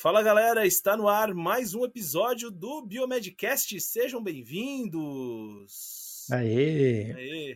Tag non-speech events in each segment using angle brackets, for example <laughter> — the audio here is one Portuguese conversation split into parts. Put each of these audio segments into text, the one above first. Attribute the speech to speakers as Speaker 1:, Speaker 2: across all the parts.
Speaker 1: Fala galera, está no ar mais um episódio do Biomedcast. Sejam bem-vindos.
Speaker 2: Aê!
Speaker 1: Aê.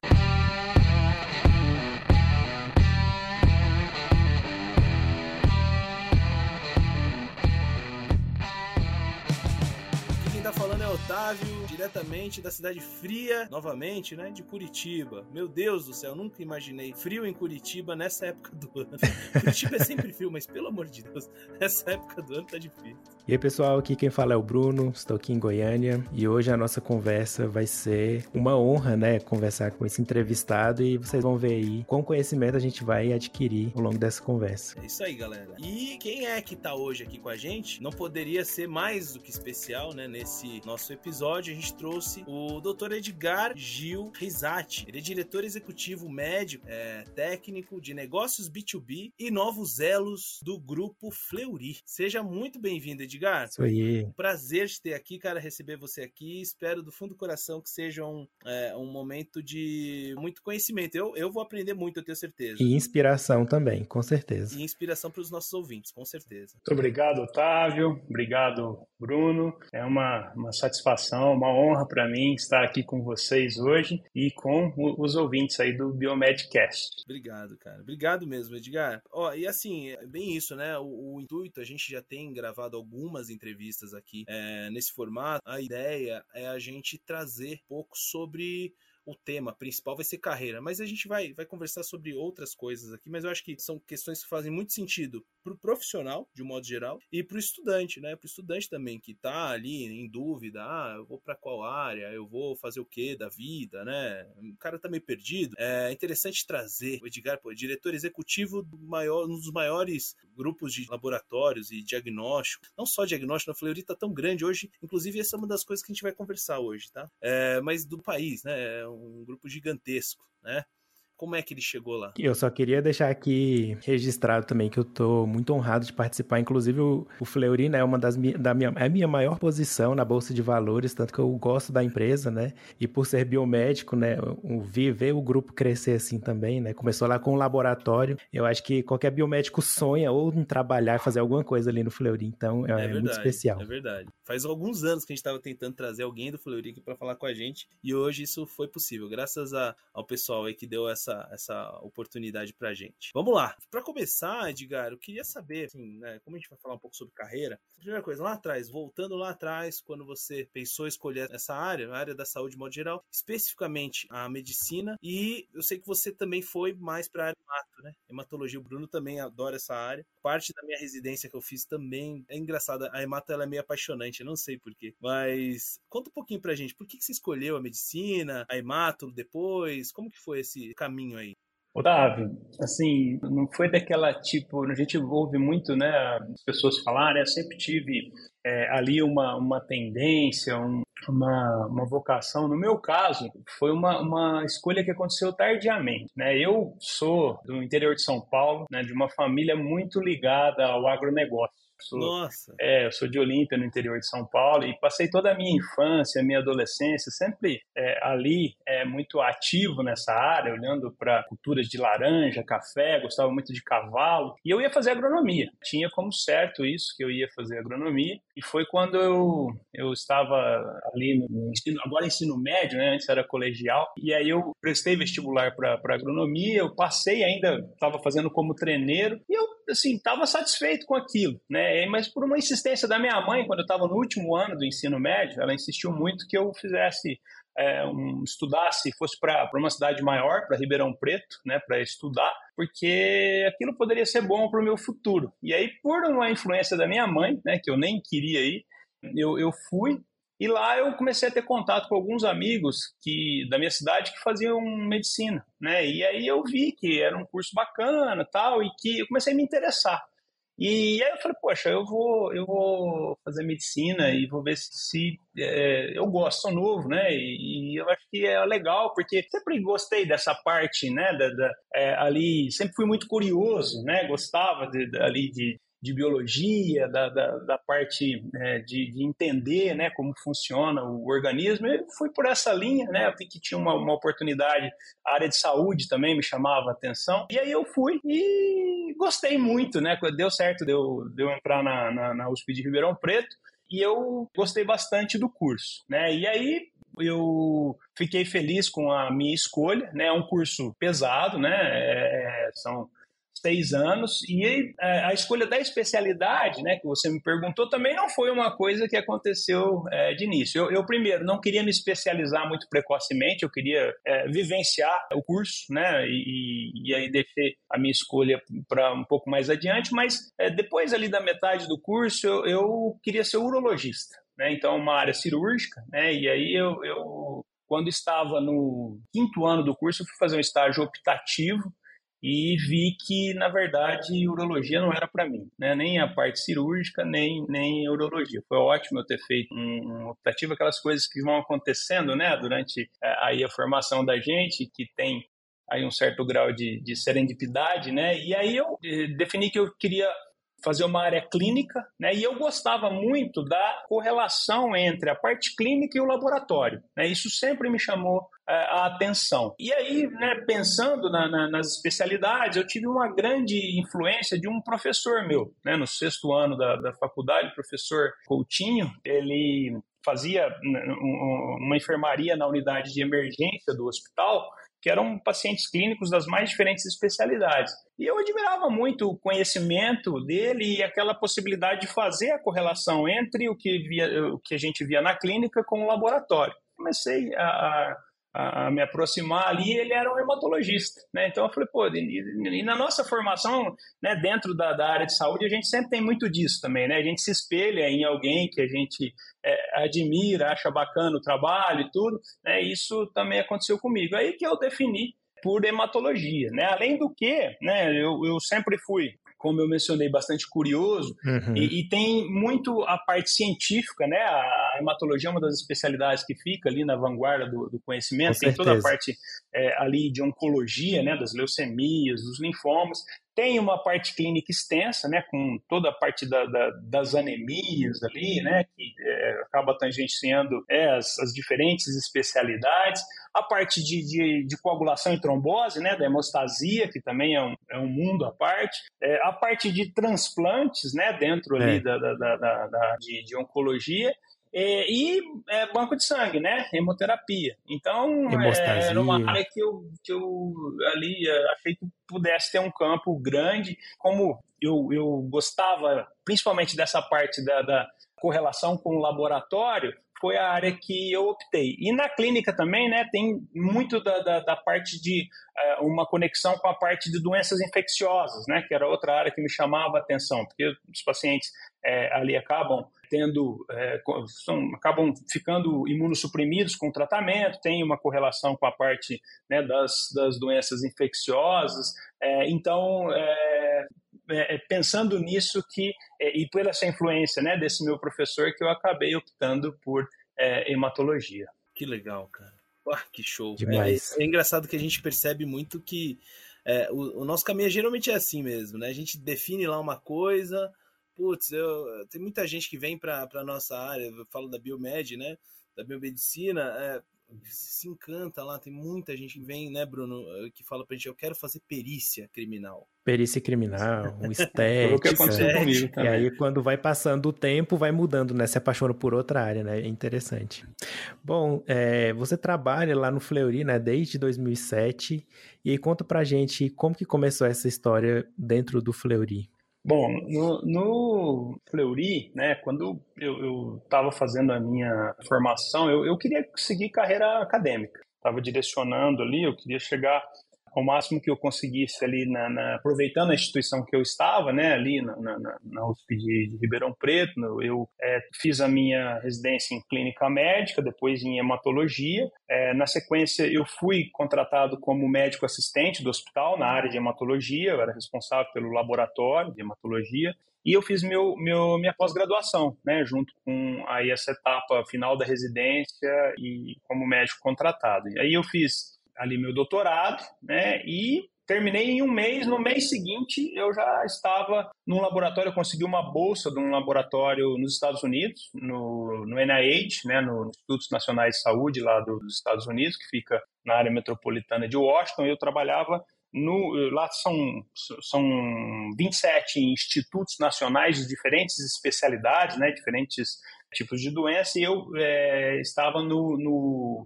Speaker 1: Otávio, diretamente da cidade fria, novamente, né, de Curitiba. Meu Deus do céu, nunca imaginei frio em Curitiba nessa época do ano. <laughs> Curitiba é sempre frio, mas pelo amor de Deus, essa época do ano tá difícil.
Speaker 2: E aí, pessoal, aqui quem fala é o Bruno, estou aqui em Goiânia e hoje a nossa conversa vai ser uma honra, né, conversar com esse entrevistado e vocês vão ver aí qual conhecimento a gente vai adquirir ao longo dessa conversa.
Speaker 1: É isso aí, galera. E quem é que tá hoje aqui com a gente? Não poderia ser mais do que especial, né? Nesse nosso episódio, a gente trouxe o Dr. Edgar Gil Risati. Ele é diretor executivo médico, é, técnico de negócios B2B e novos elos do grupo Fleury. Seja muito bem-vindo, Edgar.
Speaker 2: Isso aí.
Speaker 1: Um prazer te ter aqui, cara, receber você aqui. Espero do fundo do coração que seja um, é, um momento de muito conhecimento. Eu, eu vou aprender muito, eu tenho certeza.
Speaker 2: E inspiração também, com certeza.
Speaker 1: E inspiração para os nossos ouvintes, com certeza.
Speaker 3: Muito obrigado, Otávio. Obrigado, Bruno. É uma, uma satisfação, uma honra para mim estar aqui com vocês hoje e com os ouvintes aí do Biomedcast.
Speaker 1: Obrigado, cara. Obrigado mesmo, Edgar. Ó, e assim, é bem isso, né? O, o intuito, a gente já tem gravado algumas entrevistas aqui é, nesse formato. A ideia é a gente trazer um pouco sobre o tema principal vai ser carreira, mas a gente vai, vai conversar sobre outras coisas aqui, mas eu acho que são questões que fazem muito sentido para o profissional, de um modo geral, e para o estudante, né? Para o estudante também que está ali em dúvida, ah, eu vou para qual área, eu vou fazer o que da vida, né? O cara tá meio perdido. É interessante trazer o Edgar, pô, diretor executivo do maior, um dos maiores grupos de laboratórios e diagnóstico, não só diagnóstico, a Fleury tá tão grande hoje, inclusive essa é uma das coisas que a gente vai conversar hoje, tá? É, mas do país, né? Um grupo gigantesco, né? Como é que ele chegou lá?
Speaker 2: Eu só queria deixar aqui registrado também que eu tô muito honrado de participar. Inclusive, o, o Fleury né, é uma das mi- da minha, é a minha maior posição na Bolsa de Valores, tanto que eu gosto da empresa, né? E por ser biomédico, né? O, vi- ver o grupo crescer assim também, né? Começou lá com um laboratório. Eu acho que qualquer biomédico sonha ou em trabalhar, fazer alguma coisa ali no Fleury. Então, é, muito especial.
Speaker 1: É verdade. Faz alguns anos que a gente estava tentando trazer alguém do Fleury aqui para falar com a gente e hoje isso foi possível, graças a- ao pessoal aí que deu essa, essa oportunidade pra gente. Vamos lá. Para começar, Edgar, eu queria saber, assim, né, como a gente vai falar um pouco sobre carreira, primeira coisa, lá atrás, voltando lá atrás, quando você pensou escolher essa área, a área da saúde de modo geral, especificamente a medicina, e eu sei que você também foi mais para a área hemato, né? Hematologia, o Bruno também adora essa área. Parte da minha residência que eu fiz também é engraçada. A hemato ela é meio apaixonante, eu não sei porquê. Mas conta um pouquinho pra gente, por que, que você escolheu a medicina, a hemato depois? Como que foi esse caminho aí?
Speaker 3: Otávio, assim, não foi daquela tipo, a gente ouve muito, né, as pessoas falarem, eu sempre tive é, ali uma, uma tendência, um- uma, uma vocação. No meu caso, foi uma, uma escolha que aconteceu tardiamente, né? Eu sou do interior de São Paulo, né, de uma família muito ligada ao agronegócio. Sou-
Speaker 1: Nossa,
Speaker 3: É, eu sou de Olímpia, no interior de São Paulo, e passei toda a minha infância, minha adolescência, sempre é, ali, é, muito ativo nessa área, olhando para culturas de laranja, café, gostava muito de cavalo, e eu ia fazer agronomia. Tinha como certo isso, que eu ia fazer agronomia, e foi quando eu, eu estava ali no no ensino, agora ensino médio, né, antes era colegial, e aí eu prestei vestibular para agronomia, eu passei ainda, estava fazendo como treineiro, e eu, assim, estava satisfeito com aquilo, né, mas por uma insistência da minha mãe, quando eu estava no último ano do ensino médio, ela insistiu muito que eu fizesse é, um, estudasse, fosse para uma cidade maior, para Ribeirão Preto, né, para estudar, porque aquilo poderia ser bom para o meu futuro. E aí, por uma influência da minha mãe, né, que eu nem queria ir, eu, eu fui e lá eu comecei a ter contato com alguns amigos que da minha cidade que faziam medicina, né? E aí eu vi que era um curso bacana, tal, e que eu comecei a me interessar. E aí eu falei, poxa, eu vou, eu vou fazer medicina e vou ver se, se, é, eu gosto, sou novo, né? E, e eu acho que é legal, porque sempre gostei dessa parte, né? Da, da, é, ali, sempre fui muito curioso, né? Gostava de, de- ali de, de biologia, da, da, da parte é, de, de, entender né, como funciona o organismo. Eu fui por essa linha, né? Vi que tinha uma, uma oportunidade, a área de saúde também me chamava a atenção. E aí eu fui e gostei muito, né? Deu certo de eu, eu entrar na, na, na USP de Ribeirão Preto e eu gostei bastante do curso, né? E aí eu fiquei feliz com a minha escolha, né? É um curso pesado, né? É, são seis anos. E é, a escolha da especialidade, né, que você me perguntou, também não foi uma coisa que aconteceu é, de início. Eu, eu, primeiro, não queria me especializar muito precocemente, eu queria é, vivenciar o curso, né, e, e, aí deixei a minha escolha para um pouco mais adiante, mas é, depois ali da metade do curso, eu, eu queria ser urologista. Né, então, uma área cirúrgica, né, e aí eu, eu quando estava no quinto ano do curso, eu fui fazer um estágio optativo e vi que, na verdade, urologia não era para mim, né? nem a parte cirúrgica, nem, nem urologia. Foi ótimo eu ter feito um, um optativo, aquelas coisas que vão acontecendo né? durante é, aí a formação da gente, que tem aí um certo grau de, de serendipidade, né? E aí eu eh, defini que eu queria fazer uma área clínica, né? E eu gostava muito da correlação entre a parte clínica e o laboratório, né? Isso sempre me chamou a atenção. E aí, né, pensando na, na, nas especialidades, eu tive uma grande influência de um professor meu, né? No sexto ano da, da faculdade, o professor Coutinho, ele fazia uma enfermaria na unidade de emergência do hospital que eram pacientes clínicos das mais diferentes especialidades. E eu admirava muito o conhecimento dele e aquela possibilidade de fazer a correlação entre o que, via, o que a gente via na clínica com o laboratório. Comecei a, a, me aproximar ali, ele era um hematologista, né? Então eu falei, pô, e, e na nossa formação, né, dentro da, da, área de saúde, a gente sempre tem muito disso também, né? A gente se espelha em alguém que a gente é, admira, acha bacana o trabalho e tudo, né? Isso também aconteceu comigo. Aí que eu defini por hematologia, né? Além do que, né, eu, eu sempre fui como eu mencionei, bastante curioso uhum. e, e, tem muito a parte científica, né? A hematologia é uma das especialidades que fica ali na vanguarda do, do conhecimento. Com tem certeza. toda a parte é, ali de oncologia, né? Das leucemias, dos linfomas. Tem uma parte clínica extensa, né, com toda a parte da, da, das anemias ali, né, que é, acaba tangenciando é, as, as, diferentes especialidades. A parte de, de, de, coagulação e trombose, né, da hemostasia, que também é um, é um mundo à parte. É, a parte de transplantes, né, dentro ali é. da, da, da, de, de oncologia. É, e é, banco de sangue, né? Hemoterapia. Então, é, era uma área que eu, que eu ali é, achei que pudesse ter um campo grande. Como eu, eu gostava principalmente dessa parte da, da correlação com o laboratório, foi a área que eu optei. E na clínica também, né, tem muito da, da, da parte de uh, uma conexão com a parte de doenças infecciosas, né, que era outra área que me chamava a atenção, porque os pacientes é, ali acabam tendo, é, são, acabam ficando imunossuprimidos com o tratamento, tem uma correlação com a parte né, das, das doenças infecciosas. É, então, é, é, é, pensando nisso que e por essa influência né, desse meu professor que eu acabei optando por hematologia.
Speaker 1: Que legal, cara. Ah, que show.
Speaker 2: Demais.
Speaker 1: É, engraçado que a gente percebe muito que o, o nosso caminho geralmente é assim mesmo, né? A gente define lá uma coisa, putz, eu, tem muita gente que vem para a nossa área, eu falo da biomed, né? Da biomedicina, é, se encanta lá, tem muita gente que vem, né, Bruno, que fala pra gente, eu quero fazer perícia criminal.
Speaker 2: Perícia criminal, <laughs> estética. o que aconteceu comigo também. E aí, quando vai passando o tempo, vai mudando, né? Se apaixona por outra área, né? É interessante. Bom, é, você trabalha lá no Fleury, né? Desde 2007. E aí, conta pra gente como que começou essa história dentro do Fleury.
Speaker 3: Bom, no, no Fleury, né, quando eu estava fazendo a minha formação, eu, eu queria seguir carreira acadêmica. Estava direcionando ali, eu queria chegar ao máximo que eu conseguisse ali, na, na, aproveitando a instituição que eu estava, né, ali na, na, na USP de, de, Ribeirão Preto, eu é, fiz a minha residência em clínica médica, depois em hematologia. É, na sequência, eu fui contratado como médico assistente do hospital na área de hematologia, eu era responsável pelo laboratório de hematologia. E eu fiz meu, meu, minha pós-graduação, né, junto com aí essa etapa final da residência e como médico contratado. E aí eu fiz ali meu doutorado, né? E terminei em um mês, no mês seguinte eu já estava num laboratório, eu consegui uma bolsa de um laboratório nos Estados Unidos, no, no NIH, né, no Institutos Nacionais de Saúde lá dos Estados Unidos, que fica na área metropolitana de Washington, eu trabalhava no, lá são, são 27 institutos nacionais de diferentes especialidades, né, diferentes tipos de doença, e eu é, estava no, no,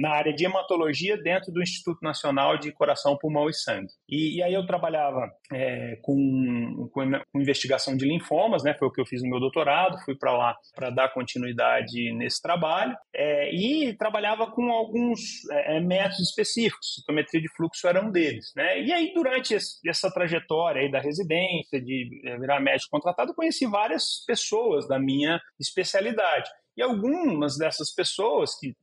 Speaker 3: na área de hematologia dentro do Instituto Nacional de Coração, Pulmão e Sangue. E, e aí eu trabalhava é, com, com, investigação de linfomas, né, foi o que eu fiz no meu doutorado, fui para lá para dar continuidade nesse trabalho, é, e trabalhava com alguns é, é, métodos específicos, citometria de fluxo era um deles. Né? E aí, durante esse, essa trajetória aí da residência, de é, virar médico contratado, conheci várias pessoas da minha especialidade especialidade. E algumas dessas pessoas que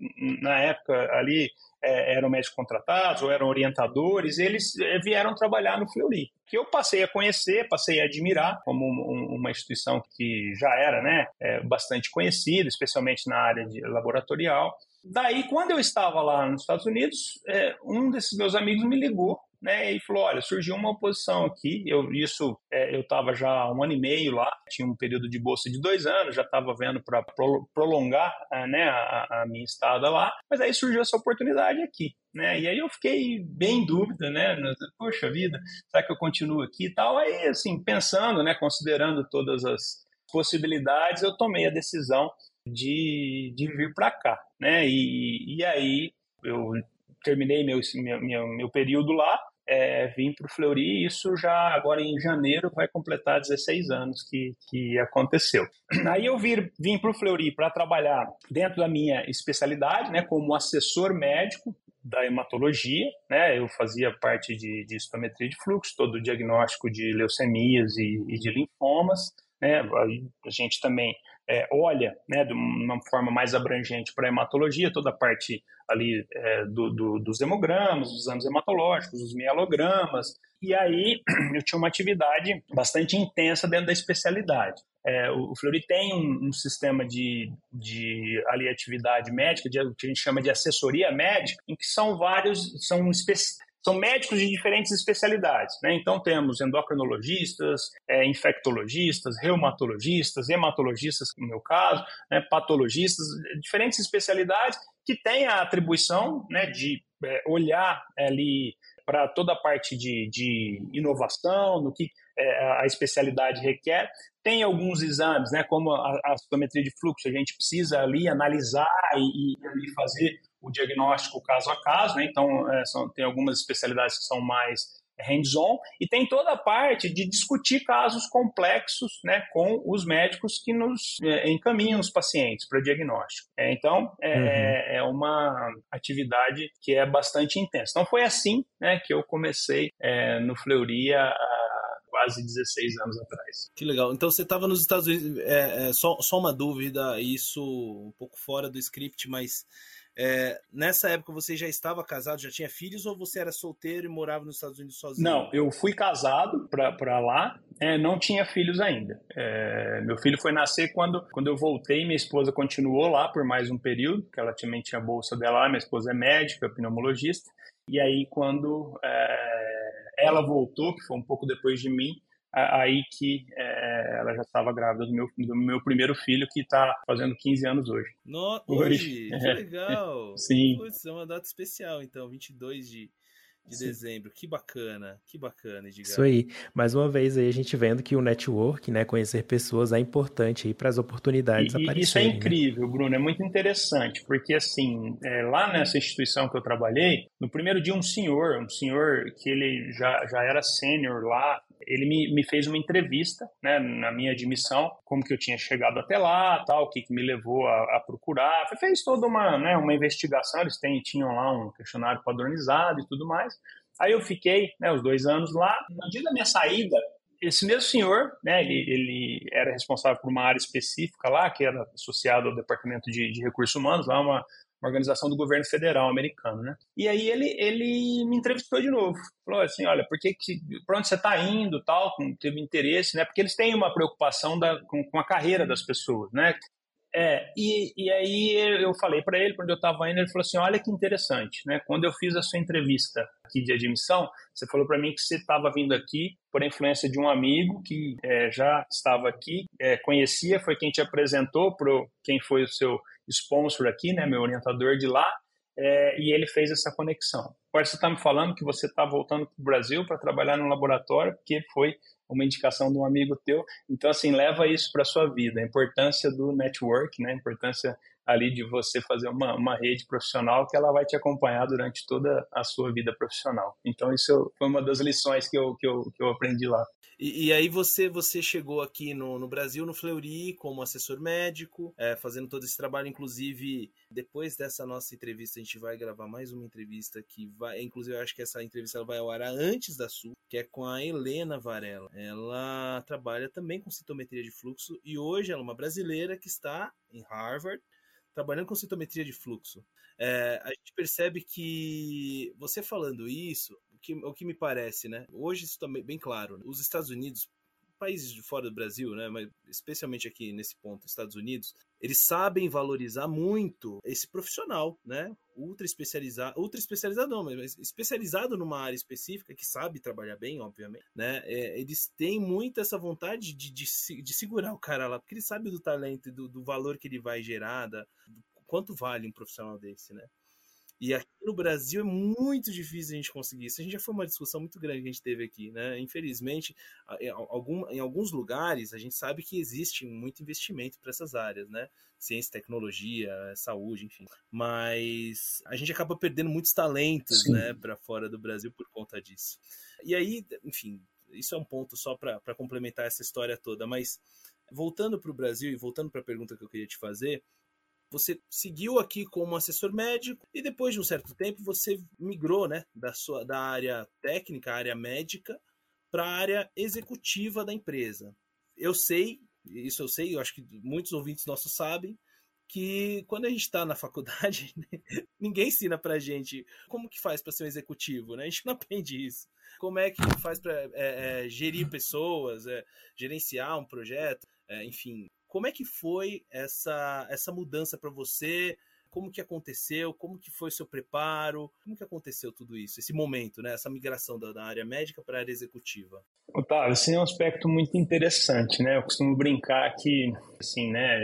Speaker 3: na época ali é, eram médicos contratados ou eram orientadores, eles é, vieram trabalhar no Fleury, que eu passei a conhecer, passei a admirar como um, uma instituição que já era né, é, bastante conhecida, especialmente na área de laboratorial. Daí, quando eu estava lá nos Estados Unidos, é, um desses meus amigos me ligou né, e falou, olha, surgiu uma oposição aqui, eu isso é, eu estava já há um ano e meio lá, tinha um período de bolsa de dois anos, já estava vendo para prolongar é, né, a, a, minha estada lá, mas aí surgiu essa oportunidade aqui, né, e aí eu fiquei bem em dúvida, né, poxa vida, será que eu continuo aqui e tal, aí assim, pensando, né, considerando todas as possibilidades, eu tomei a decisão de, de vir para cá, né, e, e aí eu terminei meu, meu, meu período lá, é, vim para o Fleury, isso já agora em janeiro vai completar 16 anos que, que aconteceu. <clears throat> Aí eu vir, vim para o Fleury para trabalhar dentro da minha especialidade, né, como assessor médico da hematologia, né, eu fazia parte de, de histometria de fluxo, todo o diagnóstico de leucemias e, e de linfomas, né, a gente também é, olha né, de uma forma mais abrangente para a hematologia, toda a parte ali é, do, do, dos hemogramas, dos exames hematológicos, dos mielogramas, e aí <clears throat> eu tinha uma atividade bastante intensa dentro da especialidade. É, o, Fleury tem um, um, sistema de, de ali, atividade médica, de, que a gente chama de assessoria médica, em que são vários, são são médicos de diferentes especialidades. Né? Então, temos endocrinologistas, é, infectologistas, reumatologistas, hematologistas, no meu caso, né, patologistas, diferentes especialidades que têm a atribuição né, de é, olhar ali para toda a parte de, de inovação, no que a especialidade requer. Tem alguns exames, né, como a, a citometria de fluxo, a gente precisa ali analisar e, e fazer o diagnóstico caso a caso, né? então é, são, tem algumas especialidades que são mais hands-on, e tem toda a parte de discutir casos complexos né, com os médicos que nos é, encaminham os pacientes para diagnóstico. É, então, é, uhum. é, uma atividade que é bastante intensa. Então, foi assim né, que eu comecei é, no Fleury há quase 16 anos atrás.
Speaker 1: Que legal. Então, você estava nos Estados Unidos, é, é, só, só uma dúvida, isso um pouco fora do script, mas é, nessa época você já estava casado, já tinha filhos ou você era solteiro e morava nos Estados Unidos sozinho?
Speaker 3: Não, eu fui casado para lá, é, não tinha filhos ainda. É, meu filho foi nascer quando, quando eu voltei, minha esposa continuou lá por mais um período, que ela também tinha a bolsa dela lá, minha esposa é médica, pneumologista, e aí quando é, ela voltou, que foi um pouco depois de mim, aí que é, ela já estava grávida do meu, do meu primeiro filho, que está fazendo 15 anos hoje.
Speaker 1: No, hoje, que legal! <laughs>
Speaker 3: Sim.
Speaker 1: Putz, é uma data especial, então, 22 de, de Sim. dezembro. Que bacana, que bacana, Edgar.
Speaker 2: Isso aí. Mais uma vez aí a gente vendo que o network, né, conhecer pessoas é importante aí para as oportunidades e, aparecerem.
Speaker 3: Isso é
Speaker 2: né?
Speaker 3: incrível, né? Bruno, é muito interessante, porque assim, é, lá nessa instituição que eu trabalhei, no primeiro dia um senhor, um senhor que ele já, já era sênior lá, ele me, me fez uma entrevista, né, na minha admissão, como que eu tinha chegado até lá, tal, o que, que me levou a, a procurar. Fez toda uma, né, uma investigação, eles têm, tinham lá um questionário padronizado e tudo mais. Aí eu fiquei né, os dois anos lá. No dia da minha saída, esse mesmo senhor, né, ele, ele, era responsável por uma área específica lá, que era associado ao Departamento de, de Recursos Humanos, lá uma, uma organização do governo federal americano, né? E aí ele, ele me entrevistou de novo. Falou assim, olha, por que, que para onde você está indo, tal, teve interesse, né? Porque eles têm uma preocupação da, com, com a carreira das pessoas, né? É, e, e aí eu falei para ele, quando eu estava indo, ele falou assim: olha que interessante, né? Quando eu fiz a sua entrevista aqui de admissão, você falou para mim que você estava vindo aqui por influência de um amigo que é, já estava aqui, é, conhecia, foi quem te apresentou para quem foi o seu sponsor aqui, né? Meu orientador de lá, é, e ele fez essa conexão. Agora você está me falando que você está voltando para o Brasil para trabalhar no laboratório, porque foi uma indicação de um amigo teu. Então, assim, leva isso para sua vida, a importância do network, né? a importância ali de você fazer uma, uma rede profissional que ela vai te acompanhar durante toda a sua vida profissional. Então, isso foi uma das lições que eu, que eu, que eu aprendi lá.
Speaker 1: E, e, aí você você chegou aqui no, no Brasil, no Fleury, como assessor médico, é, fazendo todo esse trabalho. Inclusive, depois dessa nossa entrevista, a gente vai gravar mais uma entrevista que vai. Inclusive, eu acho que essa entrevista vai ao ar antes da sua, que é com a Helena Varela. Ela trabalha também com citometria de fluxo e hoje ela é uma brasileira que está em Harvard trabalhando com citometria de fluxo. É, a gente percebe que você falando isso, o que, o que me parece, né? Hoje isso está bem claro. Né? Os Estados Unidos, países de fora do Brasil, né? Mas especialmente aqui nesse ponto, Estados Unidos, eles sabem valorizar muito esse profissional, né? Ultra especializado, ultra especializado não, mas especializado numa área específica que sabe trabalhar bem, obviamente, né? É, eles têm muito essa vontade de, de, de, segurar o cara lá, porque ele sabe do talento, do, do valor que ele vai gerar, da, do quanto vale um profissional desse, né? E aqui no Brasil é muito difícil a gente conseguir isso. A gente já foi uma discussão muito grande que a gente teve aqui, né? Infelizmente, em, alguns lugares a gente sabe que existe muito investimento para essas áreas, né? Ciência, tecnologia, saúde, enfim. Mas a gente acaba perdendo muitos talentos, Sim. né, para fora do Brasil por conta disso. E aí, enfim, isso é um ponto só para complementar essa história toda. Mas voltando para o Brasil e voltando para a pergunta que eu queria te fazer, você seguiu aqui como assessor médico e depois de um certo tempo você migrou, né, da sua da área técnica, área médica, para a área executiva da empresa. Eu sei, isso eu sei, eu acho que muitos ouvintes nossos sabem, que quando a gente está na faculdade, <laughs> ninguém ensina para gente como que faz para ser um executivo, né? A gente não aprende isso. Como é que faz para é, é, gerir pessoas, é, gerenciar um projeto, é, enfim. Como é que foi essa, essa mudança para você? Como que aconteceu? Como que foi o seu preparo? Como que aconteceu tudo isso? Esse momento, né? Essa migração da, da área médica para a área executiva.
Speaker 3: Otávio, esse é um aspecto muito interessante, né? Eu costumo brincar que, assim, né?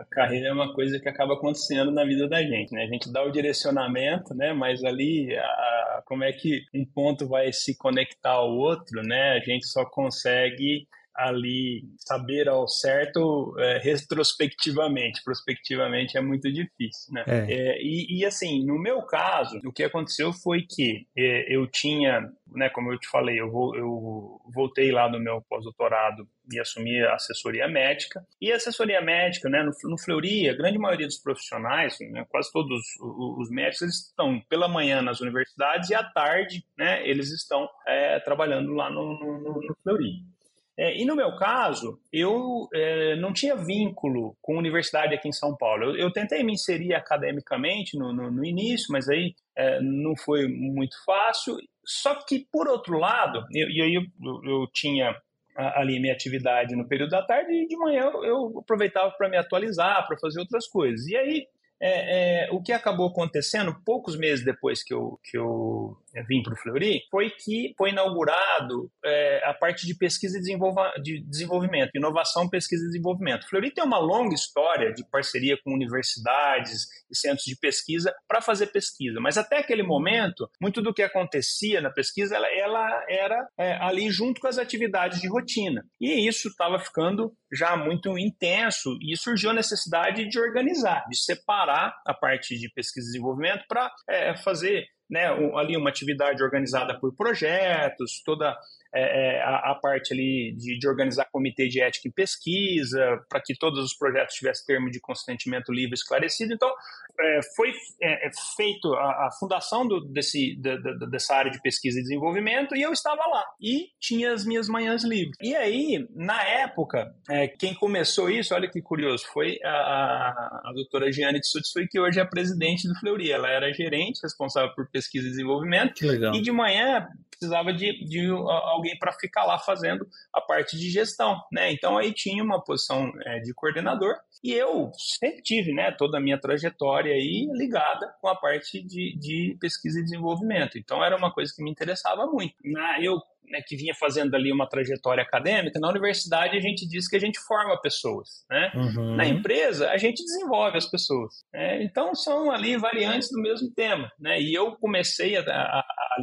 Speaker 3: A carreira é uma coisa que acaba acontecendo na vida da gente, né? A gente dá o direcionamento, né? Mas ali, a, como é que um ponto vai se conectar ao outro, né? A gente só consegue ali saber ao certo é, retrospectivamente. Prospectivamente é muito difícil, né? É. É, e, e, assim, no meu caso, o que aconteceu foi que é, eu tinha, né, como eu te falei, eu, vou, eu voltei lá no meu pós-doutorado e assumi a assessoria médica. E a assessoria médica, né, no, no Fleury, a grande maioria dos profissionais, né, quase todos os, os médicos, eles estão pela manhã nas universidades e à tarde, né, eles estão é, trabalhando lá no, no, no Fleury. É, e no meu caso, eu é, não tinha vínculo com a universidade aqui em São Paulo. Eu, eu tentei me inserir academicamente no, no, no início, mas aí é, não foi muito fácil. Só que, por outro lado, e aí eu, eu, eu, tinha ali minha atividade no período da tarde e de manhã eu, eu aproveitava para me atualizar, para fazer outras coisas. E aí é, é, o que acabou acontecendo poucos meses depois que eu, que eu vim para o Fleury foi que foi inaugurado é, a parte de pesquisa e de desenvolvimento, inovação, pesquisa e desenvolvimento. O Fleury tem uma longa história de parceria com universidades e centros de pesquisa para fazer pesquisa, mas até aquele momento, muito do que acontecia na pesquisa ela, ela era é, ali junto com as atividades de rotina. E isso estava ficando já muito intenso e surgiu a necessidade de organizar, de separar a parte de pesquisa e desenvolvimento para é, fazer né, ali uma atividade organizada por projetos, toda é, é, a, a, parte ali de, de, organizar comitê de ética em pesquisa, para que todos os projetos tivessem termo de consentimento livre esclarecido. Então, é, foi é, é feito a, a fundação do, desse, da, da, dessa área de pesquisa e desenvolvimento e eu estava lá e tinha as minhas manhãs livres. E aí, na época, é, quem começou isso, olha que curioso, foi a, a, a doutora Giane Tsutsui, que hoje é a presidente do Fleury. Ela era gerente, responsável por pesquisa e desenvolvimento. E de manhã precisava de, de alguém para ficar lá fazendo a parte de gestão, né? Então aí tinha uma posição é, de coordenador e eu sempre tive, né, toda a minha trajetória aí ligada com a parte de, de pesquisa e desenvolvimento. Então era uma coisa que me interessava muito. Na, eu né, que vinha fazendo ali uma trajetória acadêmica, na universidade a gente diz que a gente forma pessoas. Né? Uhum. Na empresa, a gente desenvolve as pessoas. Né? Então, são ali variantes do mesmo tema. Né? E eu comecei a, a, a, a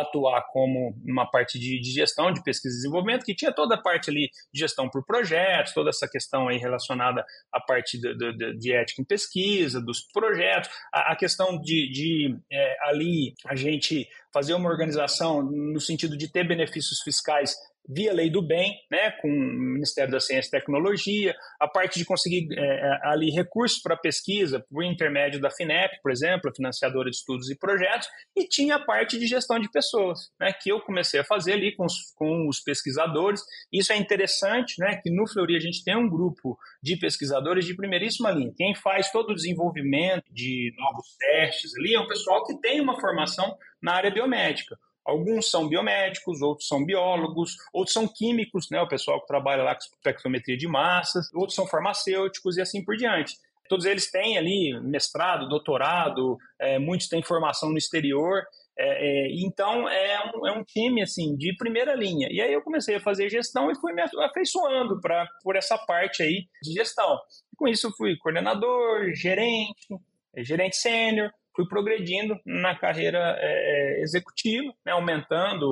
Speaker 3: atuar como uma parte de, de, gestão, de pesquisa e desenvolvimento, que tinha toda a parte ali de gestão por projetos, toda essa questão aí relacionada à parte de, de, de ética em pesquisa, dos projetos, a, a questão de, é, ali a gente fazer uma organização no sentido de ter benefícios fiscais via lei do bem, né, com o Ministério da Ciência e Tecnologia, a parte de conseguir é, é ali recursos para pesquisa por intermédio da FINEP, por exemplo, a financiadora de estudos e projetos, e tinha a parte de gestão de pessoas, né, que eu comecei a fazer ali com os, com os pesquisadores. Isso é interessante, né, que no Fleury a gente tem um grupo de pesquisadores de primeiríssima linha. Quem faz todo o desenvolvimento de novos testes ali é um pessoal que tem uma formação na área biomédica. Alguns são biomédicos, outros são biólogos, outros são químicos, né, o pessoal que trabalha lá com espectrometria de massas, outros são farmacêuticos e assim por diante. Todos eles têm ali mestrado, doutorado, é, muitos têm formação no exterior, é, é, então é um, é um, time assim de primeira linha. E aí eu comecei a fazer gestão e fui me afeiçoando pra, por essa parte aí de gestão. Com isso fui coordenador, gerente, gerente sênior, fui progredindo na carreira é, é, executiva, né, aumentando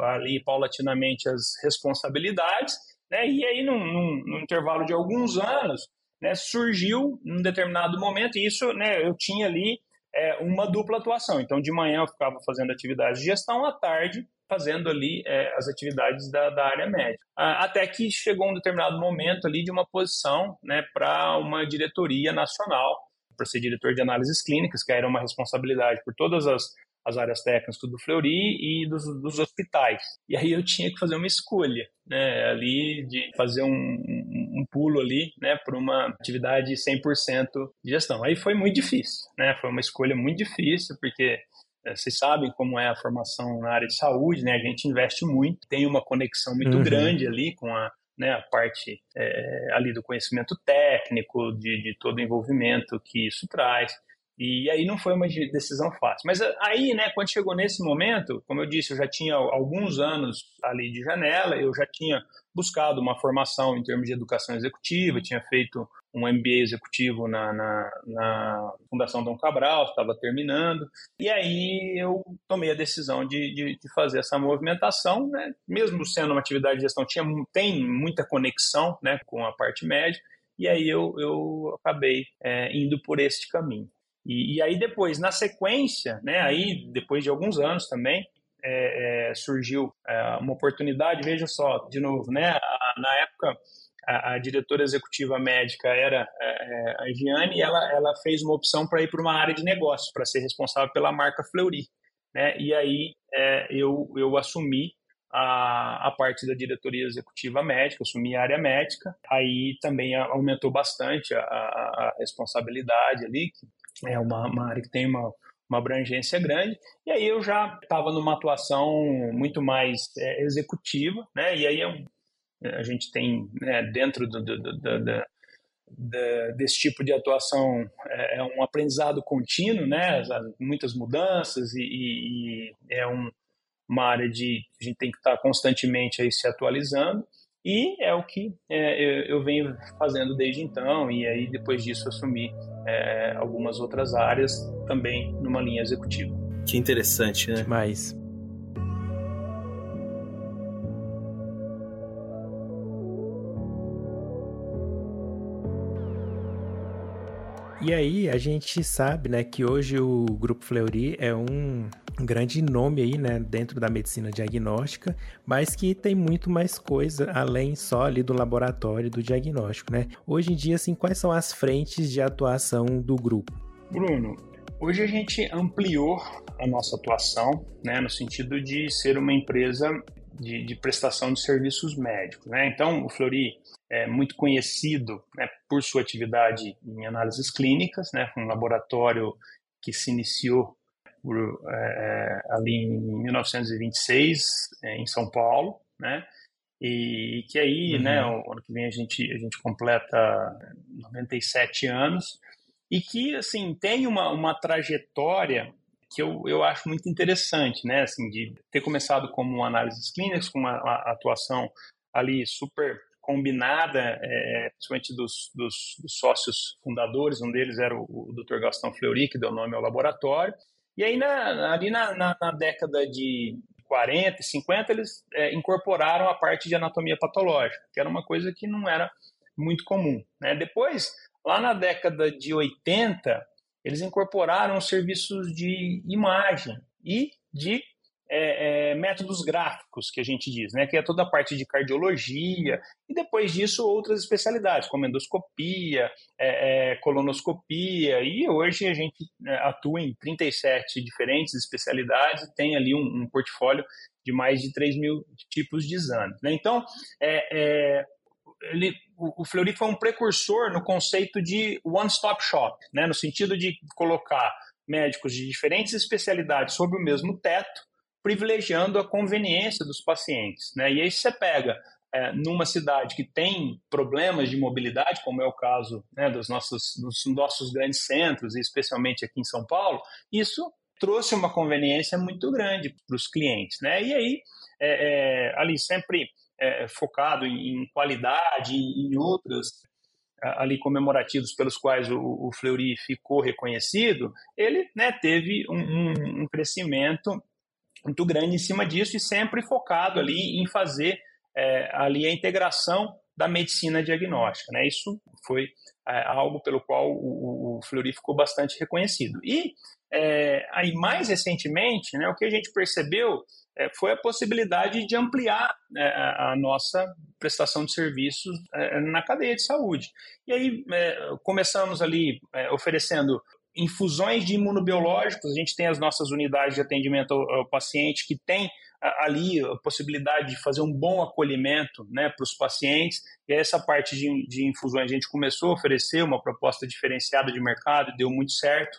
Speaker 3: ali paulatinamente as responsabilidades, né, e aí num, num, num, intervalo de alguns anos, né, surgiu um determinado momento, e isso né, eu tinha ali é, uma dupla atuação, então de manhã eu ficava fazendo atividades de gestão, à tarde fazendo ali é, as atividades da, da área médica. Até que chegou um determinado momento ali de uma posição né, para uma diretoria nacional para ser diretor de análises clínicas, que era uma responsabilidade por todas as, as áreas técnicas do Fleury e dos, dos hospitais. E aí eu tinha que fazer uma escolha, né, ali de fazer um, um, um pulo ali, né, para uma atividade 100% de gestão. Aí foi muito difícil, né, foi uma escolha muito difícil, porque é, vocês sabem como é a formação na área de saúde, né? A gente investe muito, tem uma conexão muito uhum. grande ali com a, né, a parte é, ali do conhecimento técnico, de, de todo o envolvimento que isso traz. E aí não foi uma decisão fácil. Mas aí, né, quando chegou nesse momento, como eu disse, eu já tinha alguns anos ali de janela, eu já tinha buscado uma formação em termos de educação executiva, tinha feito um MBA executivo na, na, na Fundação Dom Cabral, estava terminando, e aí eu tomei a decisão de, de, de fazer essa movimentação, né? mesmo sendo uma atividade de gestão, tinha, tem muita conexão né, com a parte média, e aí eu, eu acabei é, indo por este caminho. E, e, aí depois, na sequência, né, aí depois de alguns anos também, é, é, surgiu é, uma oportunidade, veja só, de novo, né, na época a, a, diretora executiva médica era é, é, a Giane, e ela, ela fez uma opção para ir para uma área de negócio, para ser responsável pela marca Fleury. Né? E aí é, eu, eu assumi a, a parte da diretoria executiva médica, assumi a área médica, aí também aumentou bastante a, a, a responsabilidade ali, que é uma, uma área que tem uma, uma abrangência grande, e aí eu já estava numa atuação muito mais é, executiva, né? E aí eu, a gente tem né, dentro do, do, do, do, desse tipo de atuação é, é, um aprendizado contínuo, né? Muitas mudanças e, e, e é um, uma área de a gente tem que estar constantemente aí se atualizando e é o que é, eu, eu, venho fazendo desde então e aí depois disso assumi é, algumas outras áreas também numa linha executiva.
Speaker 1: Que interessante, né?
Speaker 2: Mas E aí a gente sabe, né, que hoje o Grupo Fleury é um grande nome aí, né, dentro da medicina diagnóstica, mas que tem muito mais coisa além só ali do laboratório do diagnóstico, né? Hoje em dia, assim, quais são as frentes de atuação do grupo?
Speaker 3: Bruno, hoje a gente ampliou a nossa atuação, né, no sentido de ser uma empresa de, de prestação de serviços médicos, né? Então, o Fleury é muito conhecido né, por sua atividade em análises clínicas, né, um laboratório que se iniciou por, é, ali em 1926 é, em São Paulo, né? E que aí, uhum. né, o ano que vem a gente a gente completa 97 anos e que assim tem uma, uma trajetória que eu, eu acho muito interessante, né, assim, de ter começado como análises clínicas, com uma, uma atuação ali super combinada, é, principalmente dos, dos, dos, sócios fundadores, um deles era o, o Dr. Gastão Fleury, que deu nome ao laboratório, e aí na, ali na, na, na década de 40 e 50, eles é, incorporaram a parte de anatomia patológica, que era uma coisa que não era muito comum. Né? Depois, lá na década de 80, eles incorporaram serviços de imagem e de é, é, métodos gráficos, que a gente diz, né, que é toda a parte de cardiologia, e depois disso outras especialidades, como endoscopia, é, é colonoscopia, e hoje a gente né, atua em 37 diferentes especialidades e tem ali um, um portfólio de mais de 3 mil tipos de exames. Né? Então, é, é, ele, o, o Fleury foi um precursor no conceito de one-stop shop, né, no sentido de colocar médicos de diferentes especialidades sob o mesmo teto, privilegiando a conveniência dos pacientes. Né? E aí você pega é, numa cidade que tem problemas de mobilidade, como é o caso né, dos, nossos, dos nossos grandes centros, especialmente aqui em São Paulo, isso trouxe uma conveniência muito grande para os clientes. Né? E aí, é, é, ali sempre é, focado em, em qualidade e em outros ali comemorativos pelos quais o, o Fleury ficou reconhecido, ele né, teve um, um, um crescimento muito grande em cima disso e sempre focado ali em fazer é, ali a integração da medicina diagnóstica. Né? Isso foi é, algo pelo qual o, o Fleury ficou bastante reconhecido. E é, aí mais recentemente, né, o que a gente percebeu é, foi a possibilidade de ampliar é, a nossa prestação de serviços é, na cadeia de saúde. E aí começamos ali oferecendo infusões de imunobiológicos, a gente tem as nossas unidades de atendimento ao, ao paciente que tem ali a possibilidade de fazer um bom acolhimento né, para os pacientes. E essa parte de, de infusões a gente começou a oferecer uma proposta diferenciada de mercado, deu muito certo.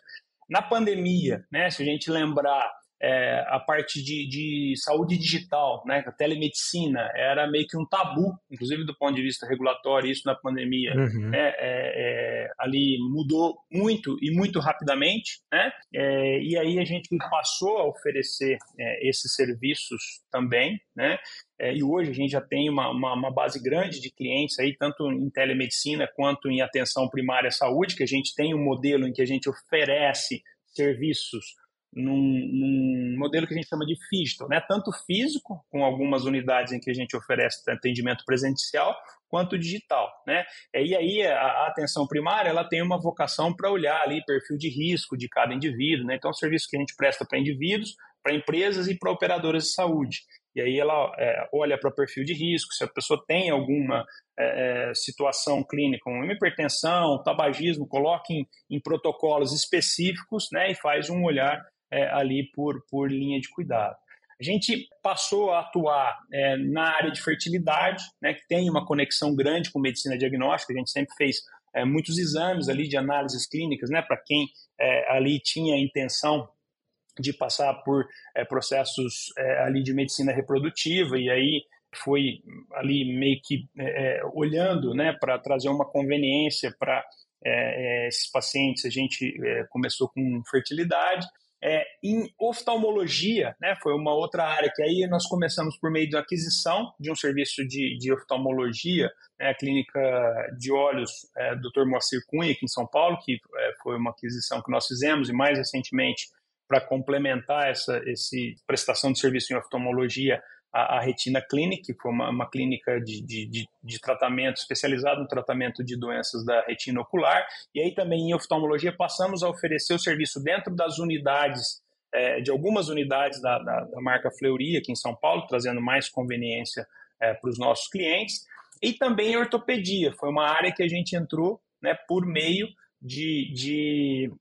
Speaker 3: Na pandemia, né, se a gente lembrar é, a parte de, de, saúde digital, né, a telemedicina, era meio que um tabu, inclusive do ponto de vista regulatório, isso na pandemia, uhum. né, é, é, ali mudou muito e muito rapidamente, né, é, e aí a gente passou a oferecer é, esses serviços também, né, é, e hoje a gente já tem uma, uma, uma, base grande de clientes aí, tanto em telemedicina quanto em atenção primária à saúde, que a gente tem um modelo em que a gente oferece serviços num, num, modelo que a gente chama de FISTO, né? tanto físico, com algumas unidades em que a gente oferece atendimento presencial, quanto digital. Né? E aí a, a atenção primária ela tem uma vocação para olhar ali perfil de risco de cada indivíduo. Né? Então, é um serviço que a gente presta para indivíduos, para empresas e para operadoras de saúde. E aí ela é, olha para o perfil de risco, se a pessoa tem alguma é, é situação clínica, como hipertensão, tabagismo, coloca em, em protocolos específicos né, e faz um olhar é, ali por, por linha de cuidado. A gente passou a atuar é, na área de fertilidade, né, que tem uma conexão grande com medicina diagnóstica. A gente sempre fez é, muitos exames ali de análises clínicas, né, para quem é, ali tinha a intenção de passar por é, processos é, ali de medicina reprodutiva e aí foi ali meio que olhando, né, para trazer uma conveniência para esses pacientes. A gente começou com fertilidade é, em oftalmologia, né, foi uma outra área que aí nós começamos por meio da aquisição de um serviço de, de oftalmologia, né, a clínica de olhos é, Dr. Moacir Cunha, aqui em São Paulo, que é, foi uma aquisição que nós fizemos, e mais recentemente, para complementar essa esse prestação de serviço em oftalmologia, a, a Retina Clinic, que foi uma, uma clínica de, de, de, tratamento especializado no tratamento de doenças da retina ocular. E aí também em oftalmologia passamos a oferecer o serviço dentro das unidades, é, de algumas unidades da, da, da, marca Fleury aqui em São Paulo, trazendo mais conveniência é, para os nossos clientes. E também ortopedia, foi uma área que a gente entrou né, por meio de, de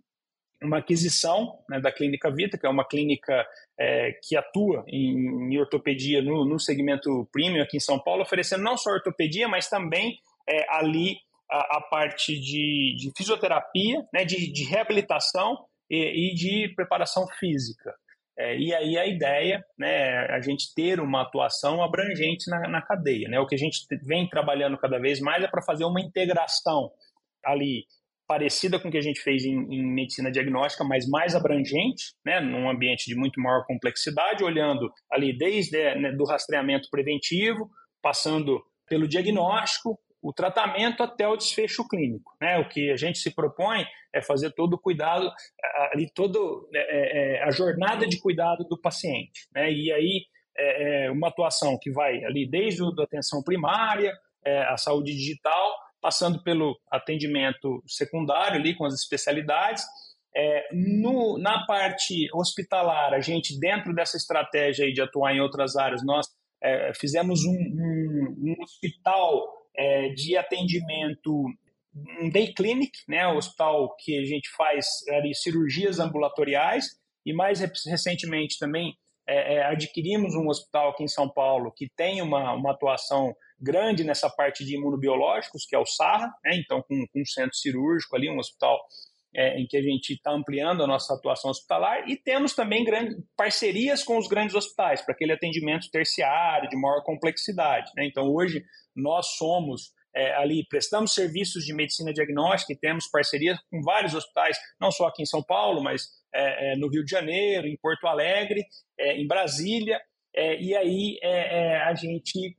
Speaker 3: uma aquisição né, da Clínica Vita, que é uma clínica é, que atua em, em ortopedia no, no, segmento premium aqui em São Paulo, oferecendo não só ortopedia, mas também é, ali a, a, parte de, de fisioterapia, né, de, de, reabilitação e, e de preparação física. É, e aí a ideia né, é a gente ter uma atuação abrangente na, na cadeia. Né? O que a gente vem trabalhando cada vez mais é para fazer uma integração ali parecida com o que a gente fez em, em, medicina diagnóstica, mas mais abrangente, né, num ambiente de muito maior complexidade, olhando ali desde né, do rastreamento preventivo, passando pelo diagnóstico, o tratamento até o desfecho clínico. Né? O que a gente se propõe é fazer todo o cuidado, ali todo é, é, é, a jornada de cuidado do paciente. Né? E aí é, é uma atuação que vai ali desde a atenção primária, é, a saúde digital, passando pelo atendimento secundário ali com as especialidades. É, no, na parte hospitalar, a gente, dentro dessa estratégia de atuar em outras áreas, nós é, fizemos um, um, um hospital é, de atendimento, um day clinic, né, um hospital que a gente faz ali, cirurgias ambulatoriais, e mais recentemente também é, é, adquirimos um hospital aqui em São Paulo que tem uma, uma atuação grande nessa parte de imunobiológicos, que é o SARRA, né, então com, com um centro cirúrgico ali, um hospital é, em que a gente está ampliando a nossa atuação hospitalar e temos também grandes parcerias com os grandes hospitais para aquele atendimento terciário de maior complexidade. Né? Então, hoje, nós somos é, ali, prestamos serviços de medicina diagnóstica e temos parcerias com vários hospitais, não só aqui em São Paulo, mas é, é no Rio de Janeiro, em Porto Alegre, é, em Brasília, é, e aí a gente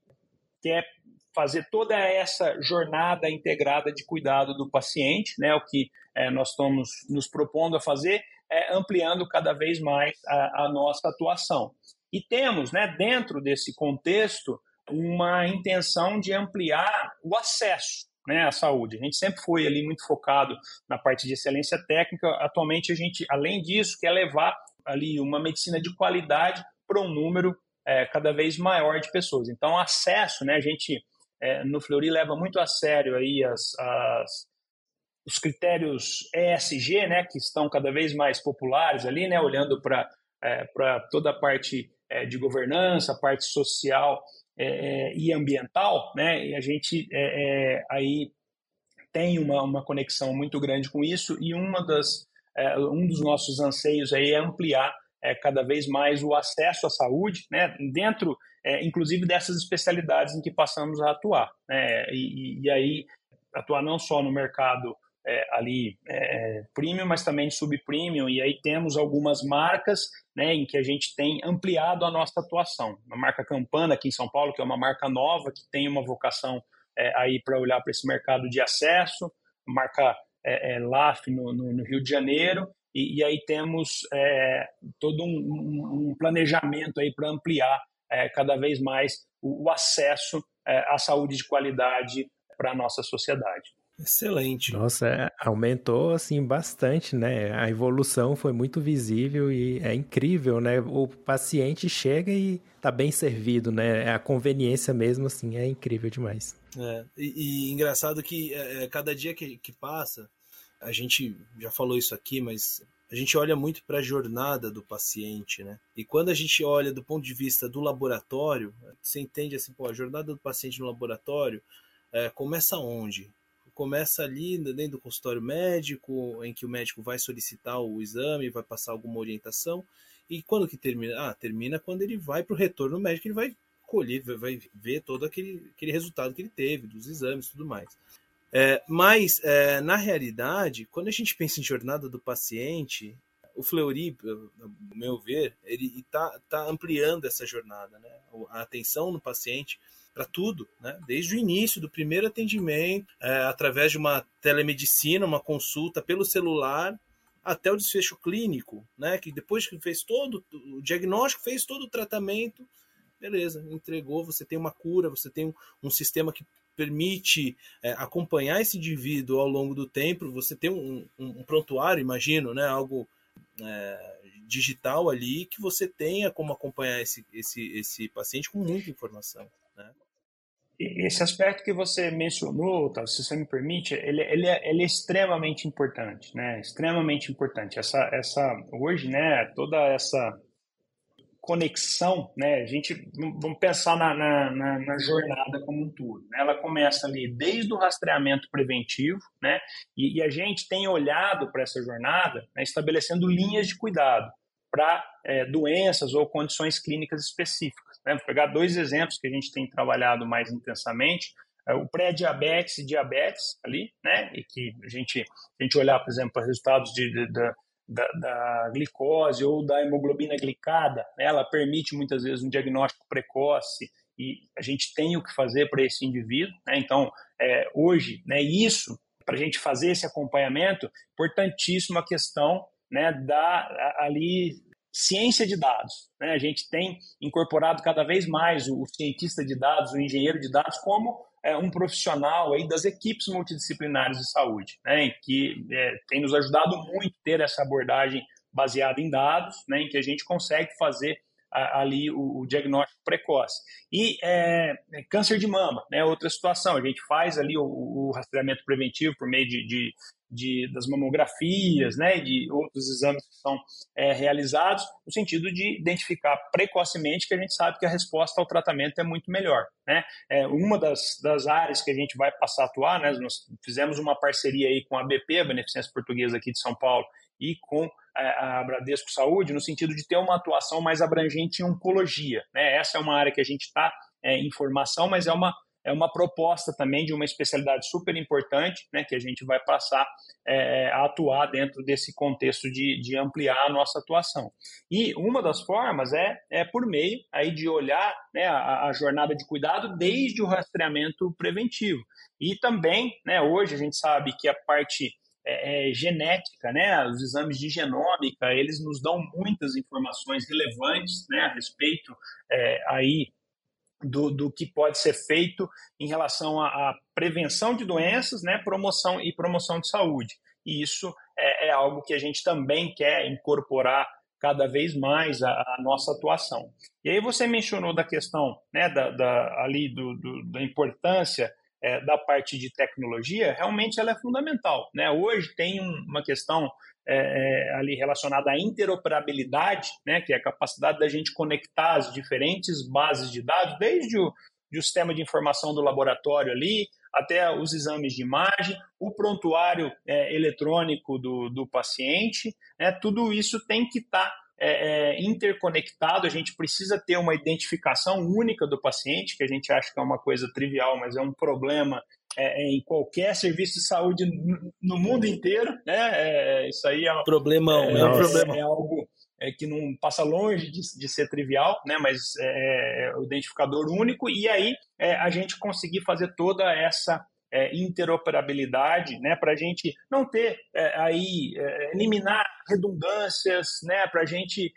Speaker 3: quer fazer toda essa jornada integrada de cuidado do paciente, né, o que é, nós estamos nos propondo a fazer, é, ampliando cada vez mais a, a, nossa atuação. E temos, né, dentro desse contexto, uma intenção de ampliar o acesso né, à saúde. A gente sempre foi ali muito focado na parte de excelência técnica. Atualmente, a gente, além disso, quer levar ali uma medicina de qualidade para um número é, cada vez maior de pessoas. Então, acesso, né, a gente é, no Fleury leva muito a sério aí as, as, os critérios ESG, né, que estão cada vez mais populares ali, né, olhando para é, toda a parte é, de governança, a parte social é, é, e ambiental, né, e a gente é, aí tem uma, uma conexão muito grande com isso e uma das, um dos nossos anseios aí é ampliar cada vez mais o acesso à saúde, né, dentro é, inclusive dessas especialidades em que passamos a atuar. Né? E, e, aí, atuar não só no mercado é, ali é, premium, mas também subpremium, e aí temos algumas marcas né, em que a gente tem ampliado a nossa atuação. A marca Campana aqui em São Paulo, que é uma marca nova, que tem uma vocação é, aí para olhar para esse mercado de acesso, marca é, é LAF no, no, no, Rio de Janeiro, e, e aí temos é, todo um, um, um planejamento aí para ampliar é, cada vez mais o, o acesso é, à saúde de qualidade para a nossa sociedade.
Speaker 1: Excelente.
Speaker 2: Nossa, é, aumentou assim bastante, né? A evolução foi muito visível e é incrível, né? O paciente chega e tá bem servido, né? A conveniência mesmo assim é incrível demais.
Speaker 1: É, e, e engraçado que é, é cada dia que, que passa, a gente já falou isso aqui, mas a gente olha muito para a jornada do paciente, né? E quando a gente olha do ponto de vista do laboratório, você entende assim, pô, a jornada do paciente no laboratório é, começa onde? Começa ali dentro do consultório médico, em que o médico vai solicitar o exame, vai passar alguma orientação. E quando que termina? Ah, termina quando ele vai para o retorno médico, ele vai colher, vai ver todo aquele, aquele resultado que ele teve, dos exames e tudo mais. É, mas, é, na realidade, quando a gente pensa em jornada do paciente, o Fleury, no meu ver, ele está tá ampliando essa jornada, né? a atenção no paciente para tudo, né? desde o início do primeiro atendimento, é, através de uma telemedicina, uma consulta pelo celular, até o desfecho clínico, né? que depois que fez todo o diagnóstico, fez todo o tratamento, beleza, entregou, você tem uma cura, você tem um, um sistema que permite é, acompanhar esse indivíduo ao longo do tempo. Você tem um, um, um prontuário, imagino, né, algo é, digital ali que você tenha como acompanhar esse, esse, esse paciente com muita informação. Né?
Speaker 3: Esse aspecto que você mencionou, tá, se você me permite, ele, ele, é, ele é extremamente importante, né? Extremamente importante. Essa, essa, hoje, né, toda essa conexão, né? A gente vamos pensar na, na, na, na jornada como um todo. Né? Ela começa ali desde o rastreamento preventivo, né? E, e a gente tem olhado para essa jornada, né? estabelecendo linhas de cuidado para é, doenças ou condições clínicas específicas. Né? Vou pegar dois exemplos que a gente tem trabalhado mais intensamente. É o pré-diabetes e diabetes ali, né? E que a gente, a gente olhar, por exemplo, para resultados de, de, de da, da, glicose ou da hemoglobina glicada, né? ela permite muitas vezes um diagnóstico precoce e a gente tem o que fazer para esse indivíduo. Né? Então, é, hoje, né, isso, para a gente fazer esse acompanhamento, importantíssima a questão né, da ali ciência de dados. Né? A gente tem incorporado cada vez mais o, o cientista de dados, o engenheiro de dados, como é, um profissional aí das equipes multidisciplinares de saúde, né, que é, tem nos ajudado muito ter essa abordagem baseada em dados, né, em que a gente consegue fazer a, ali o, o, diagnóstico precoce. E é, é câncer de mama, né, outra situação, a gente faz ali o, o rastreamento preventivo por meio de, de de, das mamografias, né, de outros exames que são é, realizados, no sentido de identificar precocemente que a gente sabe que a resposta ao tratamento é muito melhor. Né? É, uma das, das áreas que a gente vai passar a atuar, né, nós fizemos uma parceria aí com a BP, a Beneficência Portuguesa aqui de São Paulo, e com a, a Bradesco Saúde, no sentido de ter uma atuação mais abrangente em oncologia. Né? Essa é uma área que a gente está é, em formação, mas é uma é uma proposta também de uma especialidade super importante, né, que a gente vai passar é, a atuar dentro desse contexto de, de ampliar a nossa atuação. E uma das formas é, é por meio aí de olhar né, a, a jornada de cuidado desde o rastreamento preventivo. E também, né, hoje a gente sabe que a parte é, é, genética, né, os exames de genômica, eles nos dão muitas informações relevantes, né, a respeito é, aí do, do que pode ser feito em relação à, prevenção de doenças, né, promoção e promoção de saúde. E isso é, é algo que a gente também quer incorporar cada vez mais a, a, nossa atuação. E aí você mencionou da questão né, da, da ali do, do, da importância é, da parte de tecnologia, realmente ela é fundamental. Né? Hoje tem um, uma questão é, é, ali relacionada à interoperabilidade, né, que é a capacidade da gente conectar as diferentes bases de dados, desde o, o sistema de informação do laboratório ali, até os exames de imagem, o prontuário é, eletrônico do, do paciente, né, tudo isso tem que estar tá, é, é, interconectado, a gente precisa ter uma identificação única do paciente, que a gente acha que é uma coisa trivial, mas é um problema é, é, em qualquer serviço de saúde no mundo inteiro, né? É, isso aí é um
Speaker 1: problemão,
Speaker 3: é, é, um problema. é algo é, que não passa longe de, de ser trivial, né? Mas é, o identificador único e aí a gente conseguir fazer toda essa interoperabilidade, né? Para a gente não ter aí eliminar redundâncias, né? Para a gente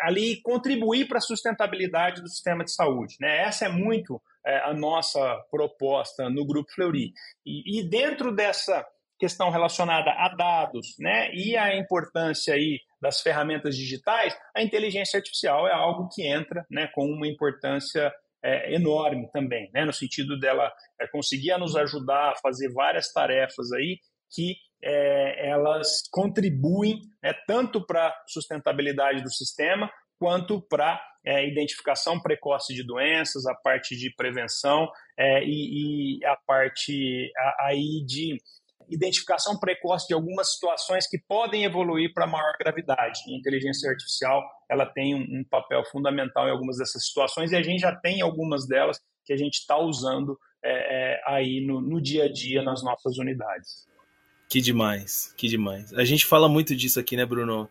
Speaker 3: ali contribuir para a sustentabilidade do sistema de saúde, né? Essa é muito é, a nossa proposta no Grupo Fleury. E, e, dentro dessa questão relacionada a dados né, e a importância aí das ferramentas digitais, a inteligência artificial é algo que entra né, com uma importância é, enorme também, né, no sentido dela é, conseguir nos ajudar a fazer várias tarefas aí que é, elas contribuem né, tanto para a sustentabilidade do sistema quanto para é, identificação precoce de doenças, a parte de prevenção é, e, e, a parte aí de identificação precoce de algumas situações que podem evoluir para maior gravidade. a inteligência artificial ela tem um, um, papel fundamental em algumas dessas situações e a gente já tem algumas delas que a gente está usando é, é, aí no, no dia a dia nas nossas unidades.
Speaker 1: Que demais, que demais. A gente fala muito disso aqui, né, Bruno?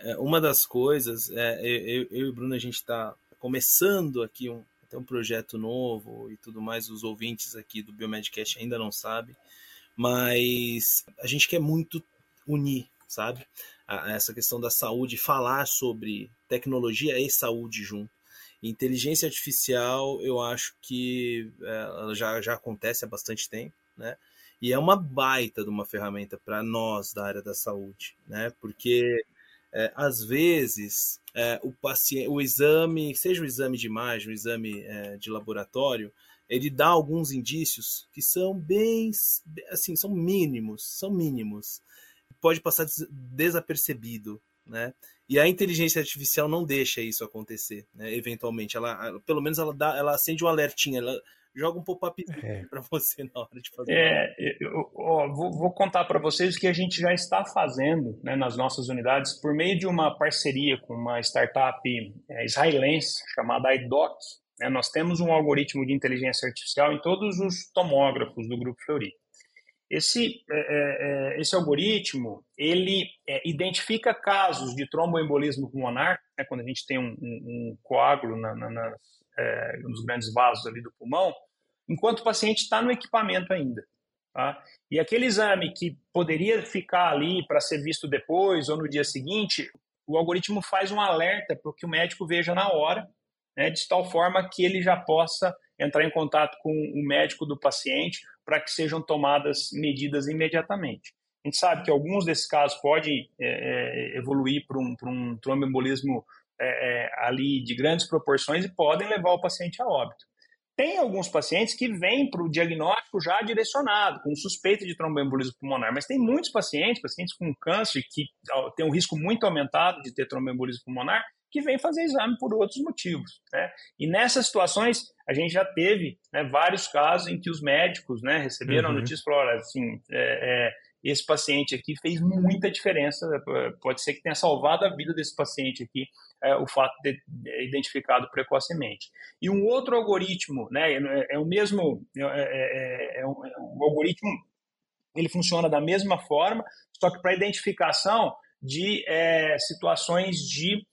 Speaker 1: É, uma das coisas, é, eu, eu e o Bruno, a gente está começando aqui um, até um projeto novo e tudo mais, os ouvintes aqui do Biomedcast ainda não sabem, mas a gente quer muito unir, sabe? A, essa questão da saúde, falar sobre tecnologia e saúde junto. Inteligência artificial, eu acho que é, já, já acontece há bastante tempo, né? E é uma baita de uma ferramenta para nós da área da saúde, né? Porque é, às vezes é, o paciente, o exame, seja o exame de imagem, o exame é, de laboratório, ele dá alguns indícios que são bem, assim, são mínimos, são mínimos. Pode passar desapercebido, né? E a inteligência artificial não deixa isso acontecer, né? Eventualmente, ela, pela menos ela dá, ela acende um alertinho, ela joga um pop-up é. para você na hora de fazer.
Speaker 3: É, eu, ó, vou, vou, contar para vocês o que a gente já está fazendo né, nas nossas unidades por meio de uma parceria com uma startup é, israelense chamada iDoc. Né, nós temos um algoritmo de inteligência artificial em todos os tomógrafos do Grupo Fleury. Esse, é, é, é, esse algoritmo, ele identifica casos de tromboembolismo pulmonar, né, quando a gente tem um, um, um coágulo na, na, nas, é, nos grandes vasos ali do pulmão, enquanto o paciente está no equipamento ainda. Tá? E aquele exame que poderia ficar ali para ser visto depois ou no dia seguinte, o algoritmo faz um alerta para que o médico veja na hora, né, de tal forma que ele já possa entrar em contato com o médico do paciente para que sejam tomadas medidas imediatamente. A gente sabe que alguns desses casos podem é, é, evoluir para um, um tromboembolismo é, é, ali de grandes proporções e podem levar o paciente a óbito. Tem alguns pacientes que vêm para o diagnóstico já direcionado, com suspeita de tromboembolismo pulmonar, mas tem muitos pacientes, pacientes com câncer, que têm um risco muito aumentado de ter tromboembolismo pulmonar, que vem fazer exame por outros motivos. Né? E nessas situações, a gente já teve né, vários casos em que os médicos né, receberam uhum. a notícia e falaram, assim, é, é, esse paciente aqui fez muita diferença, pode ser que tenha salvado a vida desse paciente aqui, é, o fato de, de identificado precocemente. E um outro algoritmo, né, é, é o mesmo, é, é, é um, um algoritmo, ele funciona da mesma forma, só que para identificação de situações de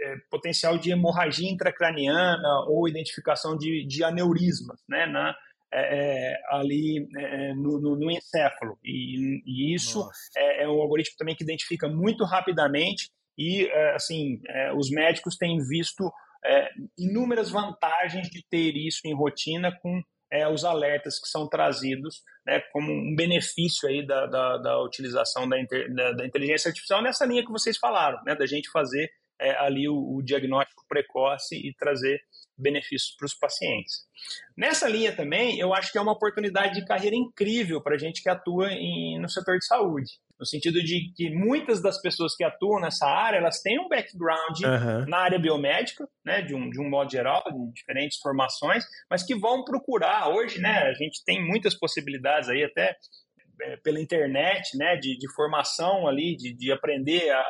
Speaker 3: é, potencial de hemorragia intracraniana ou identificação de, de aneurismas, né, na, é, é ali é, no, no, no, encéfalo. E, e isso é, é, um algoritmo também que identifica muito rapidamente e, é, assim, os médicos têm visto inúmeras vantagens de ter isso em rotina com os alertas que são trazidos né, como um benefício aí da, da, da utilização da, inter, da, da, inteligência artificial nessa linha que vocês falaram, né, da gente fazer é, ali o, o, diagnóstico precoce e trazer benefícios para os pacientes. Nessa linha também, eu acho que é uma oportunidade de carreira incrível para a gente que atua em, no setor de saúde. No sentido de que muitas das pessoas que atuam nessa área, elas têm um background uhum. na área biomédica, né, de um, de um modo geral, de diferentes formações, mas que vão procurar, hoje, né, a gente tem muitas possibilidades aí, até é, pela internet, né, de, de formação ali, de, de aprender a,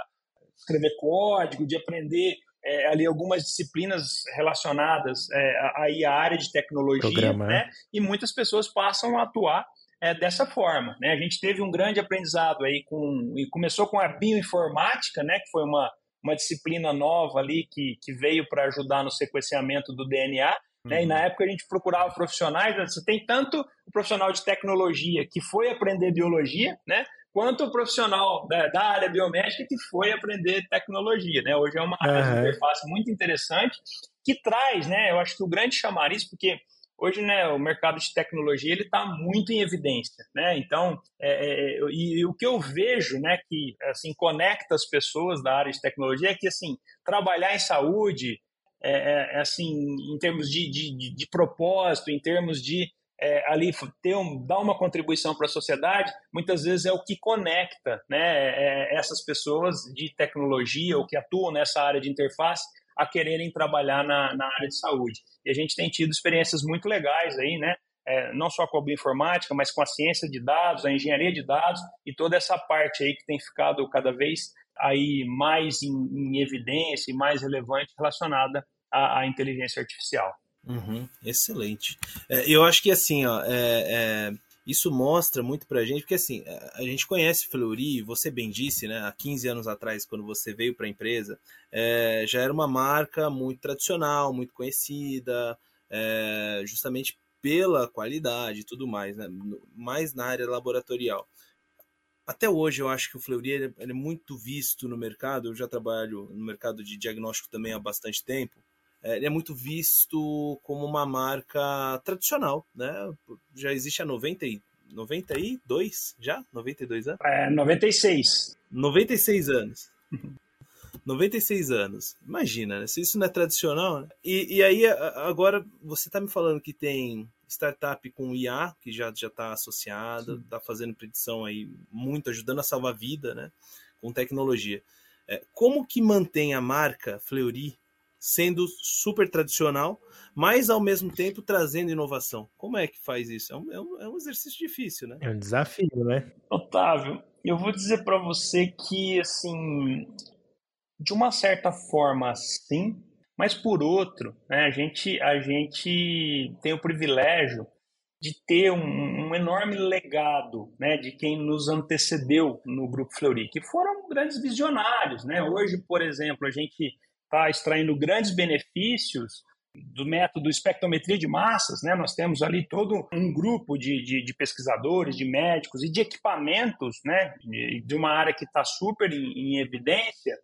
Speaker 3: escrever código, de aprender é, ali algumas disciplinas relacionadas é, aí à área de tecnologia, né? E muitas pessoas passam a atuar é, dessa forma, né? A gente teve um grande aprendizado aí com e começou com a bioinformática, né? Que foi uma uma disciplina nova ali que, que veio para ajudar no sequenciamento do DNA. Né? E na uhum. época a gente procurava profissionais. Você tem tanto o profissional de tecnologia que foi aprender biologia, né? Quanto o profissional da, da, área biomédica que foi aprender tecnologia, né? Hoje é uma uhum. interface muito interessante que traz, né? Eu acho que o grande chamariz, porque hoje, né, o mercado de tecnologia ele está muito em evidência, né? Então, é, é, e, e, o que eu vejo, né, que assim conecta as pessoas da área de tecnologia é que assim trabalhar em saúde é, é, assim em termos de, de, de propósito, em termos de é, ali ter um, dar uma contribuição para a sociedade, muitas vezes é o que conecta né, é, essas pessoas de tecnologia ou que atuam nessa área de interface a quererem trabalhar na, na área de saúde. E a gente tem tido experiências muito legais aí, né? É, não só com a bioinformática, mas com a ciência de dados, a engenharia de dados e toda essa parte aí que tem ficado cada vez aí mais em, em evidência e mais relevante relacionada à, à inteligência artificial.
Speaker 1: Uhum, excelente. É, eu acho que assim, ó, é, é, isso mostra muito pra gente, porque assim, a gente conhece Fleury, você bem disse, né? Há 15 anos atrás, quando você veio para a empresa, é, já era uma marca muito tradicional, muito conhecida, é, justamente pela qualidade e tudo mais, né? mais na área laboratorial. Até hoje eu acho que o Fleury ele é muito visto no mercado, eu já trabalho no mercado de diagnóstico também há bastante tempo, é, ele é muito visto como uma marca tradicional, né? Já existe há 90 e, 92 já? 92 anos?
Speaker 3: É, 96.
Speaker 1: 96 anos. <laughs> 96 anos. Imagina, né? se isso não é tradicional. Né? E, e aí, agora, você está me falando que tem startup com IA, que já está associada, está fazendo predição aí muito, ajudando a salvar vida, né? Com tecnologia. É, como que mantém a marca Fleury sendo super tradicional, mas ao mesmo tempo trazendo inovação? Como é que faz isso? É um, é um, é exercício difícil, né?
Speaker 2: É um desafio, né?
Speaker 3: Otávio, eu vou dizer para você que, assim, de uma certa forma, sim, mas por outro, né, a, gente, a gente tem o privilégio de ter um, um, enorme legado né, de quem nos antecedeu no Grupo Fleury, que foram grandes visionários. Né? Hoje, por exemplo, a gente está extraindo grandes benefícios do método espectrometria de massas, né? Nós temos ali todo um grupo de, de, de pesquisadores, de médicos e de equipamentos, né? De, de uma área que está super em, em evidência,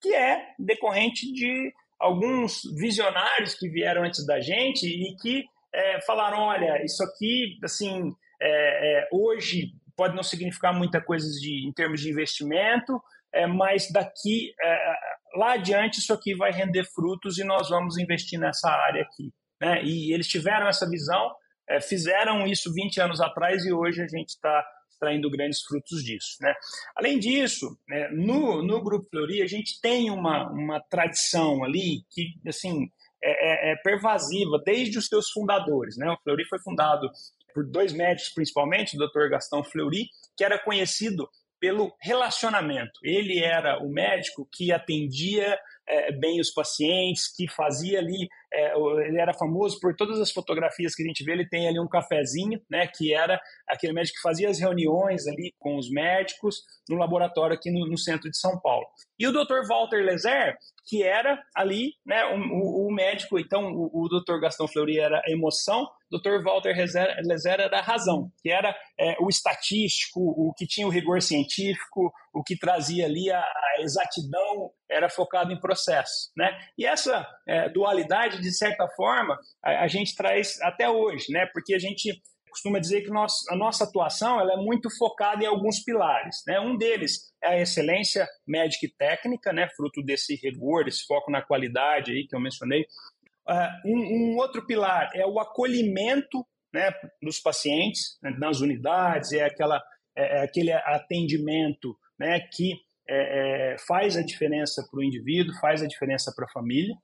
Speaker 3: que é decorrente de alguns visionários que vieram antes da gente e que é, falaram, olha, isso aqui, assim, é, é, hoje pode não significar muita coisa de, em termos de investimento, é, mas daqui, é, lá adiante, isso aqui vai render frutos e nós vamos investir nessa área aqui. Né? E eles tiveram essa visão, é, fizeram isso 20 anos atrás e hoje a gente está extraindo grandes frutos disso. Né? Além disso, né, no, no Grupo Fleury, a gente tem uma, uma tradição ali que, assim, é, é, é pervasiva desde os seus fundadores. Né? O Fleury foi fundado por dois médicos, principalmente, o Dr. Gastão Fleury, que era conhecido pelo relacionamento. Ele era o médico que atendia é, bem os pacientes, que fazia ali, é, ele era famoso por todas as fotografias que a gente vê, ele tem ali um cafezinho, né, que era aquele médico que fazia as reuniões ali com os médicos no laboratório aqui no, no centro de São Paulo. E o Dr. Walter Lezer, que era ali, né, o, médico, então o, o Dr. Gastão Fleury era a emoção, Dr. Walter Lezer era a razão, que era é, o estatístico, o que tinha o rigor científico, o que trazia ali a, a exatidão, era focado em processo, né? E essa é, dualidade, de certa forma, a, a gente traz até hoje, né? Porque a gente costuma dizer que nós, a nossa atuação ela é muito focada em alguns pilares. Né? Um deles é a excelência médica e técnica, né? fruto desse rigor, desse foco na qualidade aí que eu mencionei. Uh, um, um, outro pilar é o acolhimento né, dos pacientes né, nas unidades, é, aquela, é, é aquele atendimento né, que é, é, faz a diferença para o indivíduo, faz a diferença para a família.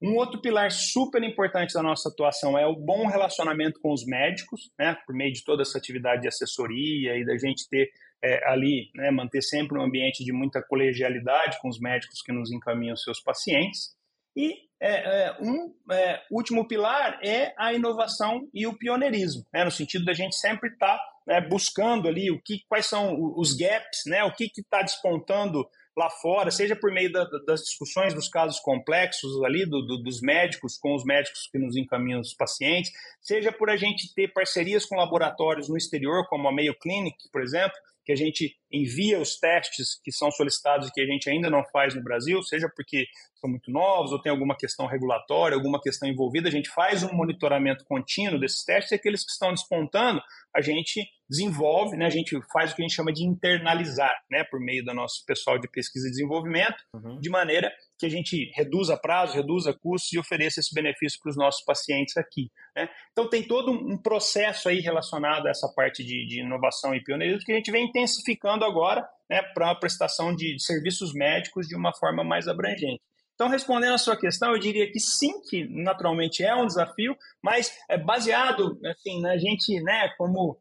Speaker 3: Um outro pilar super importante da nossa atuação é o bom relacionamento com os médicos, né, por meio de toda essa atividade de assessoria e da gente ter é, ali, né, manter sempre um ambiente de muita colegialidade com os médicos que nos encaminham seus pacientes. E é, é, um é, último pilar é a inovação e o pioneirismo, né, no sentido da gente sempre estar tá, né, buscando ali o que, quais são os gaps, né, o que está despontando lá fora, seja por meio da, das discussões dos casos complexos ali, do, do, dos médicos com os médicos que nos encaminham os pacientes, seja por a gente ter parcerias com laboratórios no exterior, como a Mayo Clinic, por exemplo, que a gente envia os testes que são solicitados e que a gente ainda não faz no Brasil, seja porque são muito novos ou tem alguma questão regulatória, alguma questão envolvida, a gente faz um monitoramento contínuo desses testes e aqueles que estão despontando, a gente desenvolve, né, a gente faz o que a gente chama de internalizar, né, por meio do nosso pessoal de pesquisa e desenvolvimento, uhum. de maneira que a gente reduza prazo, reduza custos e ofereça esse benefício para os nossos pacientes aqui. Né? Então tem todo um processo aí relacionado a essa parte de, de inovação e pioneirismo que a gente vem intensificando agora né, para a prestação de serviços médicos de uma forma mais abrangente. Então, respondendo a sua questão, eu diria que sim, que naturalmente é um desafio, mas é baseado assim, na gente, né, como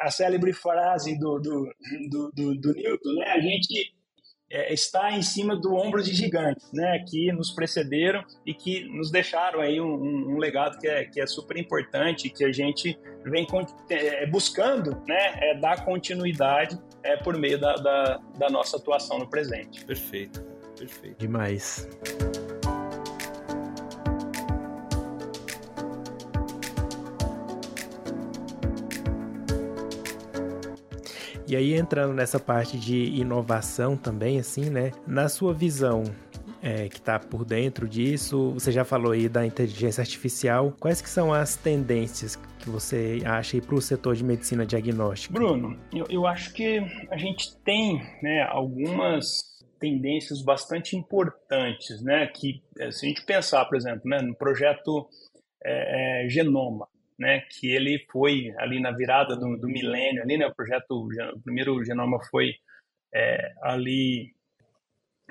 Speaker 3: a célebre frase do, do, do, do, do Newton, né, a gente é, está em cima do ombro de gigantes, né, que nos precederam e que nos deixaram aí um, um, um legado que é, que é super importante, que a gente vem é, buscando, né, é, dar continuidade é, por meio da, da, da nossa atuação no presente.
Speaker 1: Perfeito. Perfeito.
Speaker 2: Demais. E aí entrando nessa parte de inovação também, assim, né? Na sua visão, é, que está por dentro disso? Você já falou aí da inteligência artificial. Quais que são as tendências que você acha para o setor de medicina diagnóstica?
Speaker 3: Bruno, eu, eu acho que a gente tem né, algumas tendências bastante importantes, né? Que eh, se a gente pensar, por exemplo, né, no projeto é, Genoma, né? Que ele foi ali na virada do, do milênio, ali, né? O projeto, o primeiro Genoma foi é, ali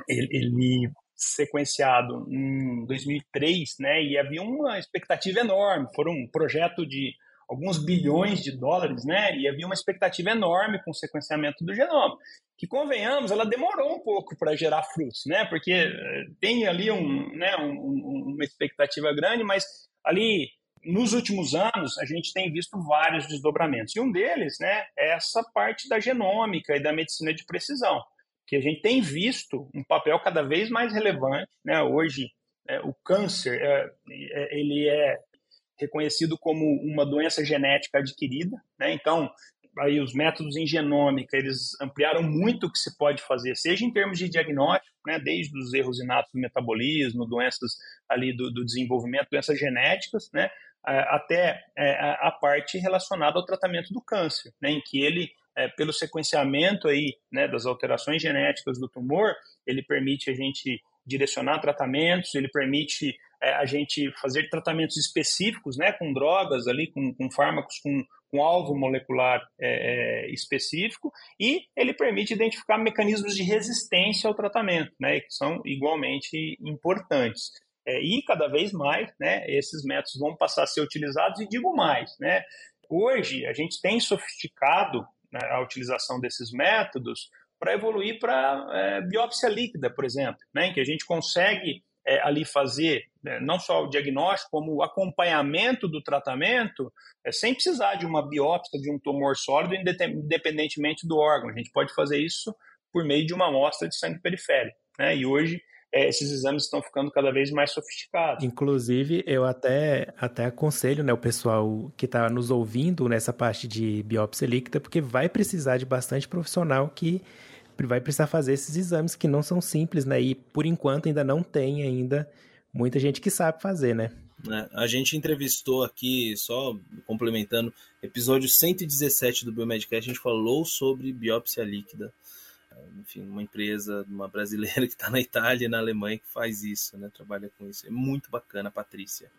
Speaker 3: ele, ele sequenciado em 2003, né? E havia uma expectativa enorme. Foi um projeto de alguns bilhões de dólares, né? E havia uma expectativa enorme com o sequenciamento do genoma. Que convenhamos, ela demorou um pouco para gerar frutos, né? Porque eh, tem ali um, né, um, uma expectativa grande, mas ali nos últimos anos a gente tem visto vários desdobramentos. E um deles, né, é essa parte da genômica e da medicina de precisão que a gente tem visto um papel cada vez mais relevante. Né? Hoje, é, o câncer é, é, ele é reconhecido como uma doença genética adquirida. Né? Então, aí os métodos em genômica eles ampliaram muito o que se pode fazer, seja em termos de diagnóstico, né? desde os erros inatos do metabolismo, doenças ali do, do desenvolvimento, doenças genéticas, né? Até é, a parte relacionada ao tratamento do câncer, né? em que ele é, pelo sequenciamento aí, né, das alterações genéticas do tumor, ele permite a gente direcionar tratamentos, ele permite é, a gente fazer tratamentos específicos, né, com drogas ali, com, com fármacos com, com alvo molecular é, é específico, e ele permite identificar mecanismos de resistência ao tratamento, né, que são igualmente importantes. É, e cada vez mais, né, esses métodos vão passar a ser utilizados, e digo mais, né, hoje a gente tem sofisticado né, a utilização desses métodos para evoluir para é, biópsia líquida, por exemplo, né, em que a gente consegue é, ali fazer né, não só o diagnóstico, como o acompanhamento do tratamento, é, sem precisar de uma biópsia de um tumor sólido, independentemente do órgão. A gente pode fazer isso por meio de uma amostra de sangue periférico. Né? E hoje é, esses exames estão ficando cada vez mais sofisticados.
Speaker 2: Inclusive, eu até, até aconselho né, o pessoal que está nos ouvindo nessa parte de biópsia líquida, porque vai precisar de bastante profissional que vai precisar fazer esses exames que não são simples, né? E por enquanto ainda não tem ainda muita gente que sabe fazer, né?
Speaker 1: É, a gente entrevistou aqui, só complementando, episódio 117 do Biomedcast, a gente falou sobre biópsia líquida enfim, uma empresa, uma brasileira <laughs> que está na Itália e na Alemanha que faz isso, né? Trabalha com isso. É muito bacana, Patrícia.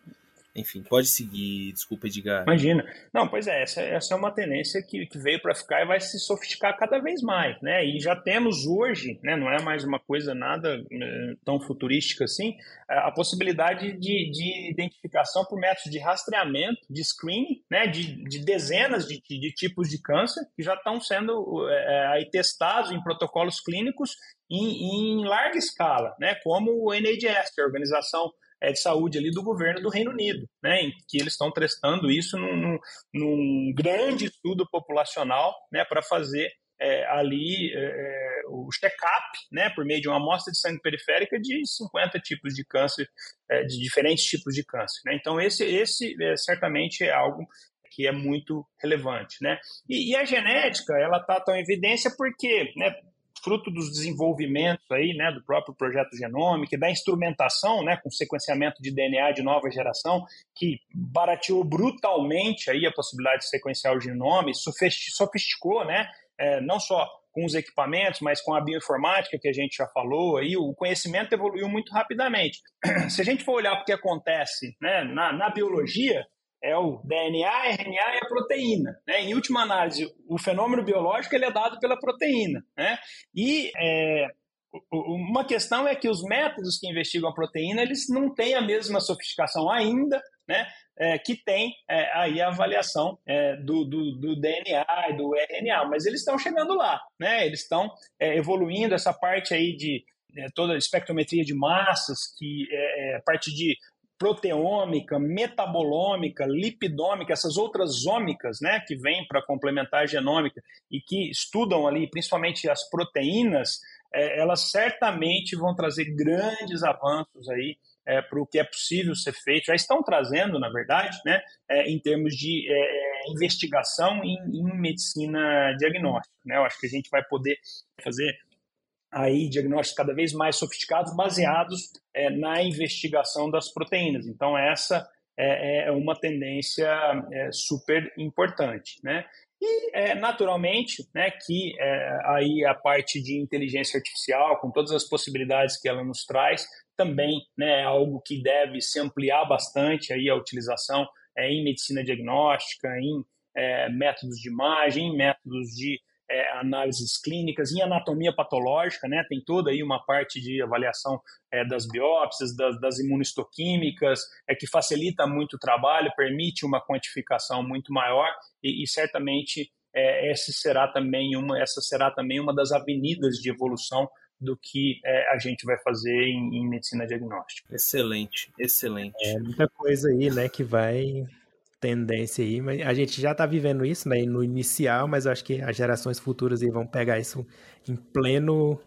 Speaker 1: Enfim, pode seguir. Desculpa, Edgar.
Speaker 3: Imagina. Não, pois é, essa, essa é uma tendência que, que veio para ficar e vai se sofisticar cada vez mais, né? E já temos hoje, né, não é mais uma coisa nada é, tão futurística assim, a possibilidade de, de identificação por métodos de rastreamento, de screening, né, de, de dezenas de, de tipos de câncer que já estão sendo é, aí testados em protocolos clínicos em, em larga escala, né, como o NHS, a Organização de saúde ali do governo do Reino Unido, né, em que eles estão testando isso num, num grande estudo populacional né, para fazer é, ali é, é, o check-up, né, por meio de uma amostra de sangue periférica de 50 tipos de câncer, é, de diferentes tipos de câncer. Né? Então, esse, esse é, certamente é algo que é muito relevante, né? E, e a genética, ela está tão em evidência porque, né, fruto dos desenvolvimentos aí, né, do próprio projeto Genômica, da instrumentação, né, com sequenciamento de DNA de nova geração, que barateou brutalmente aí a possibilidade de sequenciar o genoma, sofisticou, né, é, não só com os equipamentos, mas com a bioinformática que a gente já falou, aí o conhecimento evoluiu muito rapidamente. <clears throat> Se a gente for olhar o que acontece né, na, na biologia, é o DNA, RNA e a proteína. Né? Em última análise, o fenômeno biológico ele é dado pela proteína. Né? E é, uma questão é que os métodos que investigam a proteína eles não têm a mesma sofisticação ainda, né? É, que tem é, aí a avaliação é, do, do, do, DNA e do RNA, mas eles estão chegando lá, né? Eles estão é, evoluindo essa parte aí de é, toda a espectrometria de massas, que é, é parte de proteômica, metabolômica, lipidômica, essas outras ômicas, né, que vêm para complementar a genômica e que estudam ali principalmente as proteínas, é, elas certamente vão trazer grandes avanços aí é, para o que é possível ser feito, já estão trazendo, na verdade, né, é, em termos de é, investigação em, em medicina diagnóstica. Né? Eu acho que a gente vai poder fazer aí diagnósticos cada vez mais sofisticados baseados é, na investigação das proteínas. Então essa é, é uma tendência é, super importante, né? E é, naturalmente, né, que é, aí a parte de inteligência artificial, com todas as possibilidades que ela nos traz, também né, é algo que deve se ampliar bastante aí a utilização é, em medicina diagnóstica, em métodos de imagem, em métodos de é, análises clínicas, em anatomia patológica, né? Tem toda aí uma parte de avaliação é, das biópsias, das, das imunistoquímicas, é que facilita muito o trabalho, permite uma quantificação muito maior e, e certamente é, essa será também uma essa será também uma das avenidas de evolução do que é, a gente vai fazer em, em, medicina diagnóstica.
Speaker 1: Excelente, excelente.
Speaker 2: É muita coisa aí, né, que vai tendência aí, mas a gente já está vivendo isso, né, no inicial, mas eu acho que as gerações futuras aí vão pegar isso em pleno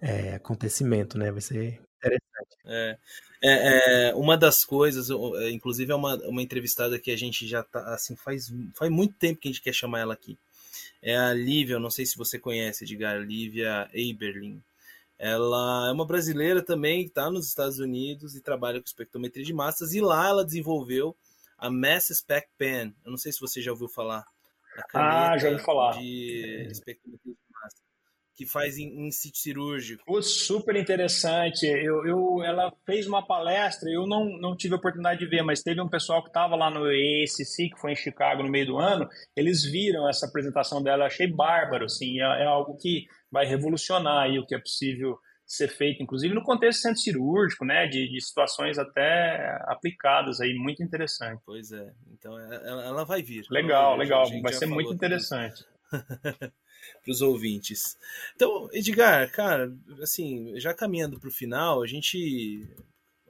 Speaker 2: é, acontecimento, né, vai ser interessante.
Speaker 1: É, é, é, uma das coisas, é, inclusive é uma, uma entrevistada que a gente já tá, assim, faz, faz muito tempo que a gente quer chamar ela aqui. É a Lívia, eu não sei se você conhece, Edgar, Lívia Eberlin. Ela é uma brasileira também, está nos Estados Unidos e trabalha com espectrometria de massas, e lá ela desenvolveu a Mass Spec Pen. Eu não sei se você já ouviu falar.
Speaker 3: ah, já ouvi falar.
Speaker 1: De espectrometria de que faz em, em sítio cirúrgico.
Speaker 3: Pô, super interessante. Eu, eu, ela fez uma palestra, eu não, não tive a oportunidade de ver, mas teve um pessoal que estava lá no ESC, que foi em Chicago no meio do ano, eles viram essa apresentação dela, achei bárbaro, assim, é, é algo que vai revolucionar aí o que é possível ser feito, inclusive no contexto centro cirúrgico, né, de, de situações até aplicadas aí, muito interessante.
Speaker 1: Pois é, então ela, ela vai vir.
Speaker 3: Legal, vai vir, legal, vai ser muito interessante. <laughs>
Speaker 1: para os ouvintes. Então, Edgar, cara, assim, já caminhando para o final, a gente.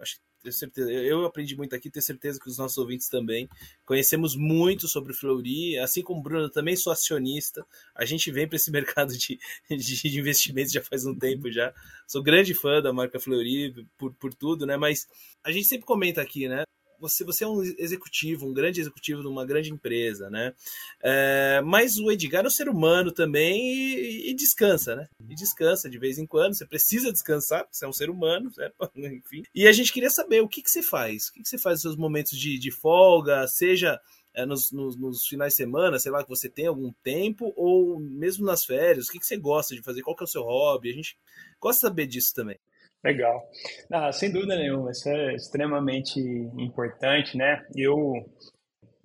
Speaker 1: Acho tenho certeza, eu aprendi muito aqui, tenho certeza que os nossos ouvintes também. Conhecemos muito sobre Fleury, assim como o Bruno, também sou acionista. A gente vem para esse <laughs> mercado de, de, de, investimentos já faz um tempo já. Sou grande fã da marca Fleury por, por tudo, né? Mas a gente sempre comenta aqui, né? Você, você é um executivo, um grande executivo de uma grande empresa, né? É, mas o Edgar é um ser humano também e, e, descansa, né? E descansa de vez em quando. Você precisa descansar, você é um ser humano, certo? <laughs> enfim. E a gente queria saber o que, que você faz? O que, que você faz nos seus momentos de, de folga, seja é, nos, nos, nos, finais de semana, sei lá, que você tem algum tempo, ou mesmo nas férias, o que, que você gosta de fazer? Qual que é o seu hobby? A gente gosta de saber disso também.
Speaker 3: Legal. Ah, sem dúvida nenhuma, isso é extremamente importante, né? Eu,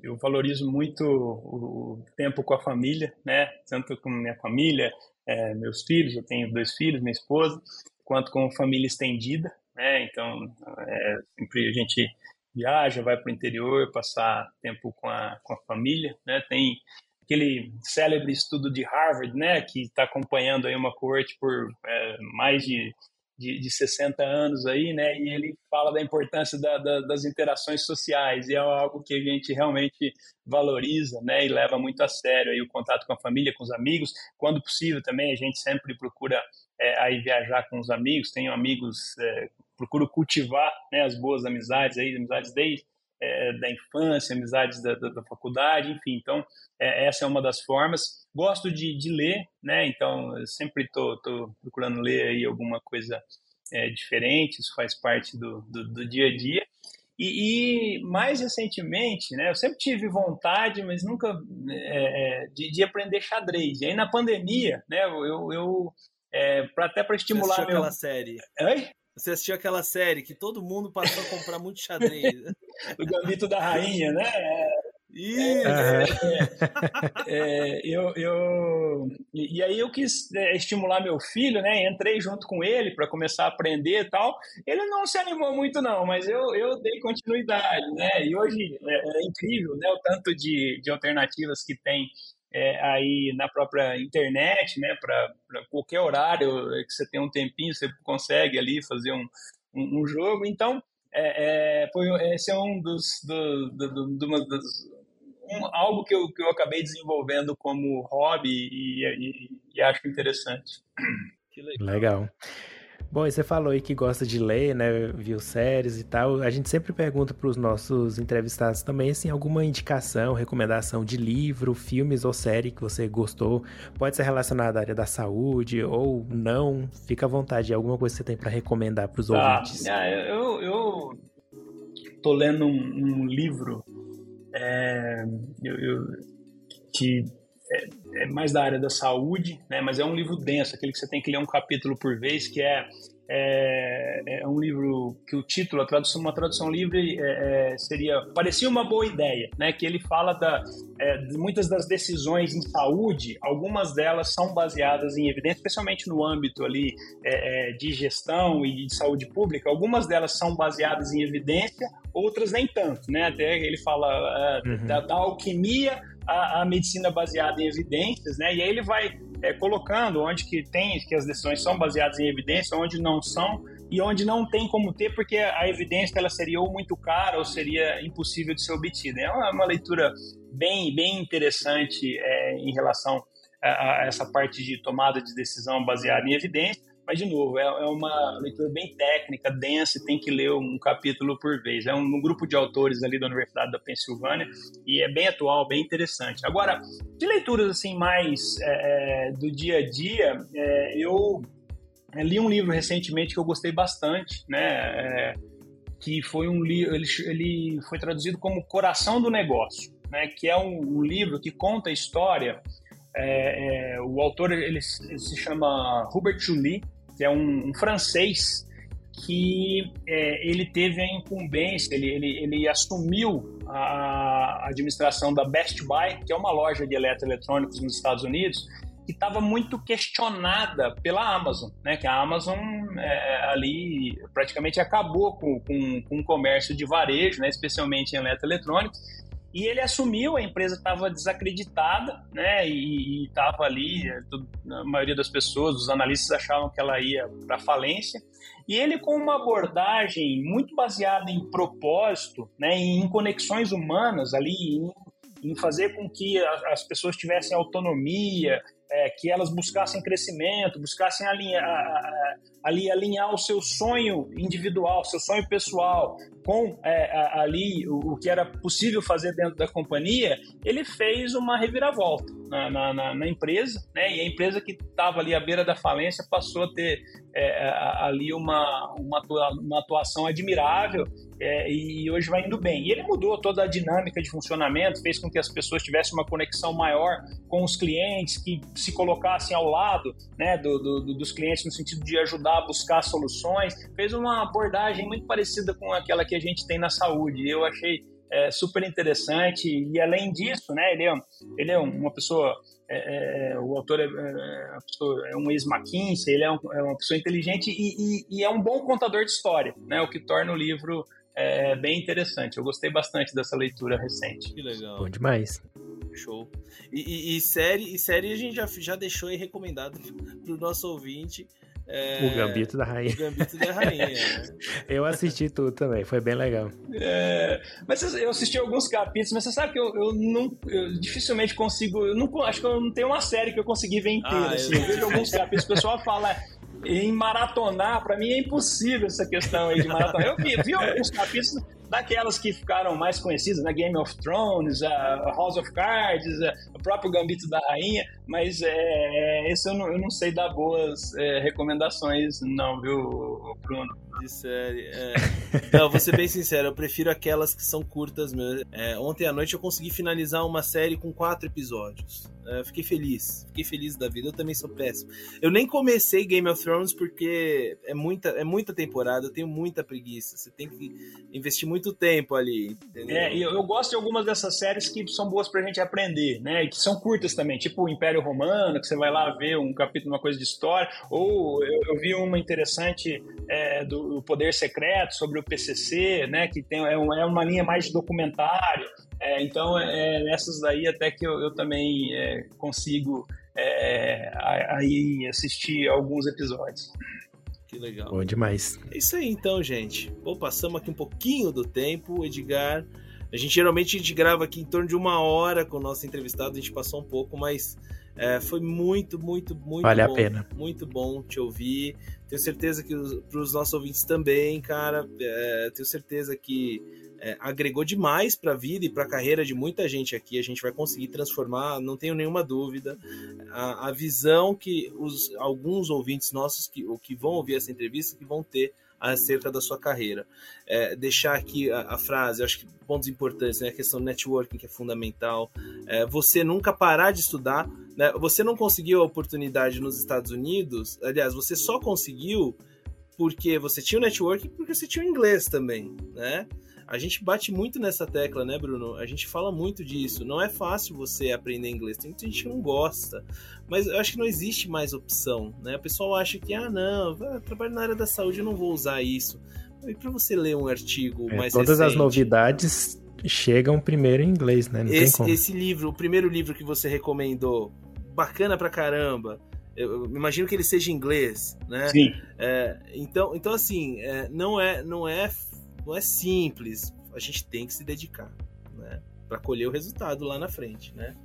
Speaker 3: eu valorizo muito o tempo com a família, né? Tanto com minha família, é, meus filhos, eu tenho dois filhos, minha esposa, quanto com família estendida, né? Então, é, sempre a gente viaja, vai para o interior, passar tempo com a, com a família, né? Tem aquele célebre estudo de Harvard, né, que está acompanhando aí uma corte por é, mais de de, de 60 anos aí, né? E ele fala da importância da, da, das interações sociais e é algo que a gente realmente valoriza, né? E leva muito a sério aí o contato com a família, com os amigos. Quando possível também a gente sempre procura é, aí viajar com os amigos. Tenho amigos, é, procuro cultivar né, as boas amizades aí, amizades desde é, da infância, amizades da, da, da, faculdade, enfim. Então, é, essa é uma das formas. Gosto de, de ler, né? Então, eu sempre estou procurando ler aí alguma coisa é, diferente, isso faz parte do, do, do dia a dia. E, e, mais recentemente, né, eu sempre tive vontade, mas nunca é, é de, de, aprender xadrez. E aí na pandemia, né, eu, eu é, pra, até para estimular
Speaker 1: Você meu... aquela série.
Speaker 3: Oi?
Speaker 1: Você assistiu aquela série que todo mundo passou a comprar muito xadrez. <laughs>
Speaker 3: o Gambito da Rainha, né?
Speaker 1: Isso. <laughs>
Speaker 3: É, é, eu, eu, e aí eu quis é, estimular meu filho, né? Entrei junto com ele para começar a aprender e tal. Ele não se animou muito, não, mas eu, eu dei continuidade, né? E hoje é, é incrível, né? O tanto de, de alternativas que tem é, aí na própria internet, né, para qualquer horário que você tem um tempinho, você consegue ali fazer um, um, um jogo. Então, é, é, foi, esse é um dos, do, do, do, do dos, um, algo que eu, que eu acabei desenvolvendo como hobby e, e, e acho interessante.
Speaker 2: legal. legal. Bom, e você falou aí que gosta de ler, né? Viu séries e tal. A gente sempre pergunta para os nossos entrevistados também, assim, alguma indicação, recomendação de livro, filmes ou série que você gostou. Pode ser relacionada à área da saúde ou não. Fica à vontade. Alguma coisa que você tem para recomendar para os
Speaker 3: ah,
Speaker 2: ouvintes?
Speaker 3: Ah, eu, eu tô lendo um, um livro é, eu, eu, que é, é, mais da área da saúde, né? Mas é um livro denso, aquele que você tem que ler um capítulo por vez, que é é, é, um livro que o título, a tradução, uma tradução livre é, é, seria parecia uma boa ideia, né? Que ele fala da, é, de muitas das decisões em saúde, algumas delas são baseadas em evidência, especialmente no âmbito ali é, de gestão e de saúde pública. Algumas delas são baseadas em evidência, outras nem tanto, né? Até ele fala uhum. da, da alquimia a, a, medicina baseada em evidências, né? E aí ele vai é, colocando onde que tem que as decisões são baseadas em evidência, onde não são e onde não tem como ter, porque a evidência ela seria ou muito cara ou seria impossível de ser obtida. É uma, uma leitura bem bem interessante é, em relação a, a essa parte de tomada de decisão baseada em evidência mas, de novo, é, é, uma leitura bem técnica, densa, e tem que ler um capítulo por vez. É um, um, grupo de autores ali da Universidade da Pensilvânia e é bem atual, bem interessante. Agora, de leituras assim mais é, é do dia a dia, é, eu li um livro recentemente que eu gostei bastante, né? É, que foi um livro, ele, ele foi traduzido como Coração do Negócio, né? Que é um, um livro que conta a história é, é, o autor ele, ele, se chama Hubert Joly, que é um, um francês que é, ele teve a incumbência, ele, ele, ele assumiu a administração da Best Buy, que é uma loja de eletroeletrônicos nos Estados Unidos, que estava muito questionada pela Amazon, né? Que a Amazon é, ali praticamente acabou com, com, com o comércio de varejo, né? Especialmente em eletroeletrônicos, e ele assumiu, a empresa estava desacreditada, né? E estava ali, a maioria das pessoas, os analistas achavam que ela ia para falência. E ele, com uma abordagem muito baseada em propósito, né? Em conexões humanas ali, em, em fazer com que as pessoas tivessem autonomia, é, que elas buscassem crescimento, buscassem alinhar, ali alinhar o seu sonho individual, seu sonho pessoal com é, ali o, o, que era possível fazer dentro da companhia, ele fez uma reviravolta na, na, na empresa, né? E a empresa que estava ali à beira da falência passou a ter é, ali uma, uma, atuação admirável é, e hoje vai indo bem. E ele mudou toda a dinâmica de funcionamento, fez com que as pessoas tivessem uma conexão maior com os clientes, que se colocassem ao lado né, do, do, dos clientes no sentido de ajudar a buscar soluções. Fez uma abordagem muito parecida com aquela que a gente tem na saúde. Eu achei é, super interessante e além disso, né, ele é, ele é uma pessoa é, é, o autor é, é, pessoa, é um ex-McKinsey, ele é, um, é, uma pessoa inteligente e, e, e, é um bom contador de história, né? O que torna o livro é, bem interessante. Eu gostei bastante dessa leitura recente.
Speaker 1: Que legal.
Speaker 2: Bom demais.
Speaker 1: Show. E, e, e, série, e série a gente já, já deixou aí recomendado <laughs> pro nosso ouvinte.
Speaker 2: É... O Gambito da Rainha.
Speaker 1: O Gambito da Rainha. né? <laughs>
Speaker 2: eu assisti tudo também, foi bem legal.
Speaker 3: É... Mas eu assisti alguns capítulos, mas você sabe que eu, eu não. Eu dificilmente consigo. Eu não, acho que eu não tenho uma série que eu consegui ver inteira. Ah, assim. eu... eu vejo alguns capítulos, o pessoal fala em maratonar, para mim é impossível essa questão aí de maratonar. Eu vi, vi alguns capítulos daquelas que ficaram mais conhecidas, né? Game of Thrones, a House of Cards, o próprio Gambito da Rainha, mas é, esse eu não, eu não sei dar boas é, recomendações, não, viu, Bruno?
Speaker 1: De série, é. Não, vou ser bem sincero, eu prefiro aquelas que são curtas mesmo. É, ontem à noite eu consegui finalizar uma série com quatro episódios. É, fiquei feliz, fiquei feliz da vida. Eu também sou péssimo. Eu nem comecei Game of Thrones porque é muita, é muita temporada, eu tenho muita preguiça. Você tem que investir muito tempo ali.
Speaker 3: Entendeu? É, eu, eu gosto de algumas dessas séries que são boas pra gente aprender, né? E que são curtas também, tipo o Império Romano, que você vai lá ver um capítulo, uma coisa de história. Ou eu, eu vi uma interessante é, do Poder Secreto sobre o PCC, né? Que tem, é, uma, é uma linha mais de documentário. É, então, é, nessas daí até que eu, eu também é, consigo é, aí assistir alguns episódios.
Speaker 1: Que legal.
Speaker 2: Bom demais.
Speaker 1: É isso aí então, gente. Bom, passamos aqui um pouquinho do tempo, Edgar. A gente geralmente a gente grava aqui em torno de uma hora com o nosso entrevistado, a gente passou um pouco, mas é, foi muito, muito, muito
Speaker 2: vale
Speaker 1: bom.
Speaker 2: a pena.
Speaker 1: Muito bom te ouvir. Tenho certeza que para os nossos ouvintes também, cara. É, tenho certeza que é, agregou demais para a vida e para a carreira de muita gente aqui. A gente vai conseguir transformar, não tenho nenhuma dúvida, a, a visão que os, alguns ouvintes nossos que, que vão ouvir essa entrevista que vão ter acerca da sua carreira. É, deixar aqui a, a, frase, acho que pontos importantes, né? A questão do networking, que é fundamental. É, você nunca parar de estudar. Né? Você não conseguiu a oportunidade nos Estados Unidos, aliás, você só conseguiu porque você tinha o networking porque você tinha o inglês também, né? A gente bate muito nessa tecla, né, Bruno? A gente fala muito disso. Não é fácil você aprender inglês. Tem muita gente que não gosta. Mas eu acho que não existe mais opção, né? O pessoal acha que, ah, não, eu trabalho na área da saúde, eu não vou usar isso. E para você ler um artigo é, mais
Speaker 2: Todas
Speaker 1: recente,
Speaker 2: as novidades chegam primeiro em inglês, né? Não
Speaker 1: esse, esse livro, o primeiro livro que você recomendou, bacana pra caramba. Eu, imagino que ele seja em inglês, né?
Speaker 3: Sim.
Speaker 1: É, então, então assim, é, não é, não é não é simples. A gente tem que se dedicar, né? Para colher o resultado lá na frente, né?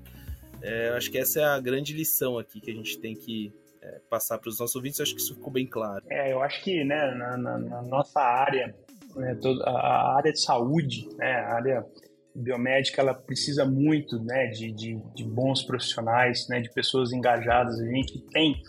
Speaker 1: É, acho que essa é a grande lição aqui que a gente tem que é, passar para os nossos ouvintes. acho que isso ficou bem claro.
Speaker 3: É, eu acho que né, na, na, na nossa área, né, toda, a área de saúde, né, a área biomédica, ela precisa muito né, de, de, de bons profissionais, né, de pessoas engajadas. A gente tem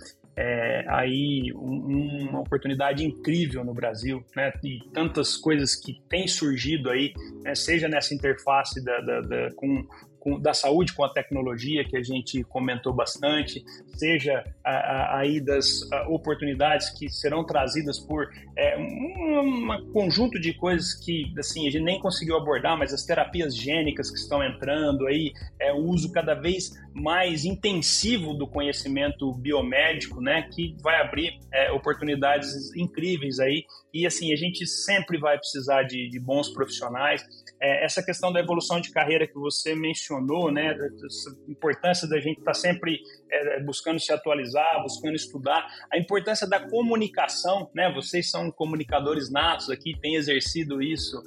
Speaker 3: é, aí um, uma oportunidade incrível no Brasil, né? E tantas coisas que têm surgido aí, né? seja nessa interface da, da, da com com, da saúde com a tecnologia, que a gente comentou bastante, seja aí das oportunidades que serão trazidas por é, um, um, conjunto de coisas que assim, a gente nem conseguiu abordar, mas as terapias gênicas que estão entrando aí, é, o uso cada vez mais intensivo do conhecimento biomédico, né, que vai abrir é, oportunidades incríveis aí, e assim, a gente sempre vai precisar de, de bons profissionais, é, essa questão da evolução de carreira que você mencionou, né, essa importância da gente estar tá sempre é, buscando se atualizar, buscando estudar, a importância da comunicação, né, vocês são comunicadores natos aqui, têm exercido isso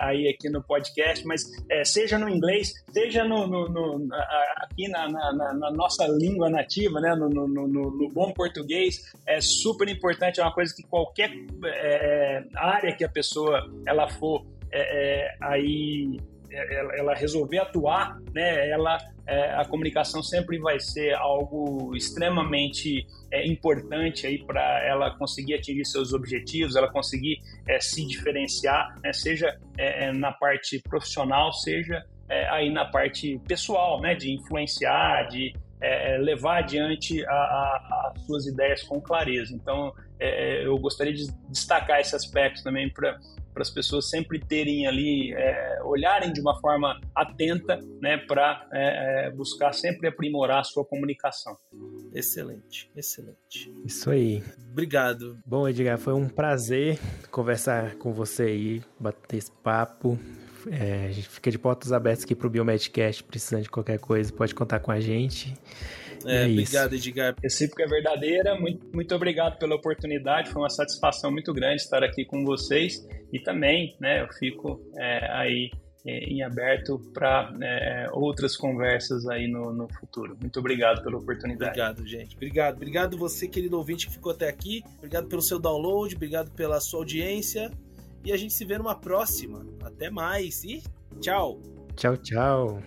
Speaker 3: aí aqui no podcast, mas é, seja no inglês, seja no, no, no aqui na, na, na, nossa língua nativa, né, no, no, bom português, é super importante, é uma coisa que qualquer é, área que a pessoa ela for é, é, aí é, ela, ela, resolver atuar, né, ela, é, a comunicação sempre vai ser algo extremamente é, importante aí para ela conseguir atingir seus objetivos, ela conseguir é, se diferenciar, né, seja na parte profissional, seja aí na parte pessoal, né, de influenciar, de levar adiante as suas ideias com clareza. Então, eu gostaria de destacar esse aspecto também para para as pessoas sempre terem ali, é, olharem de uma forma atenta, né, para é, é, buscar sempre aprimorar a sua comunicação.
Speaker 1: Excelente, excelente.
Speaker 2: Isso aí.
Speaker 1: Obrigado.
Speaker 2: Bom, Edgar, foi um prazer conversar com você aí, bater esse papo. É, a gente fica de portas abertas aqui para o Biomedcast, precisando de qualquer coisa, pode contar com a gente.
Speaker 1: É, é obrigado, Edgar.
Speaker 3: Recíproca é verdadeira. Muito, muito obrigado pela oportunidade. Foi uma satisfação muito grande estar aqui com vocês. E também, né, eu fico é, aí é, em aberto para é, outras conversas aí no, no, futuro. Muito obrigado pela oportunidade.
Speaker 1: Obrigado, gente. Obrigado. Obrigado você, querido ouvinte, que ficou até aqui. Obrigado pelo seu download, obrigado pela sua audiência. E a gente se vê numa próxima. Até mais e tchau.
Speaker 2: Tchau, tchau.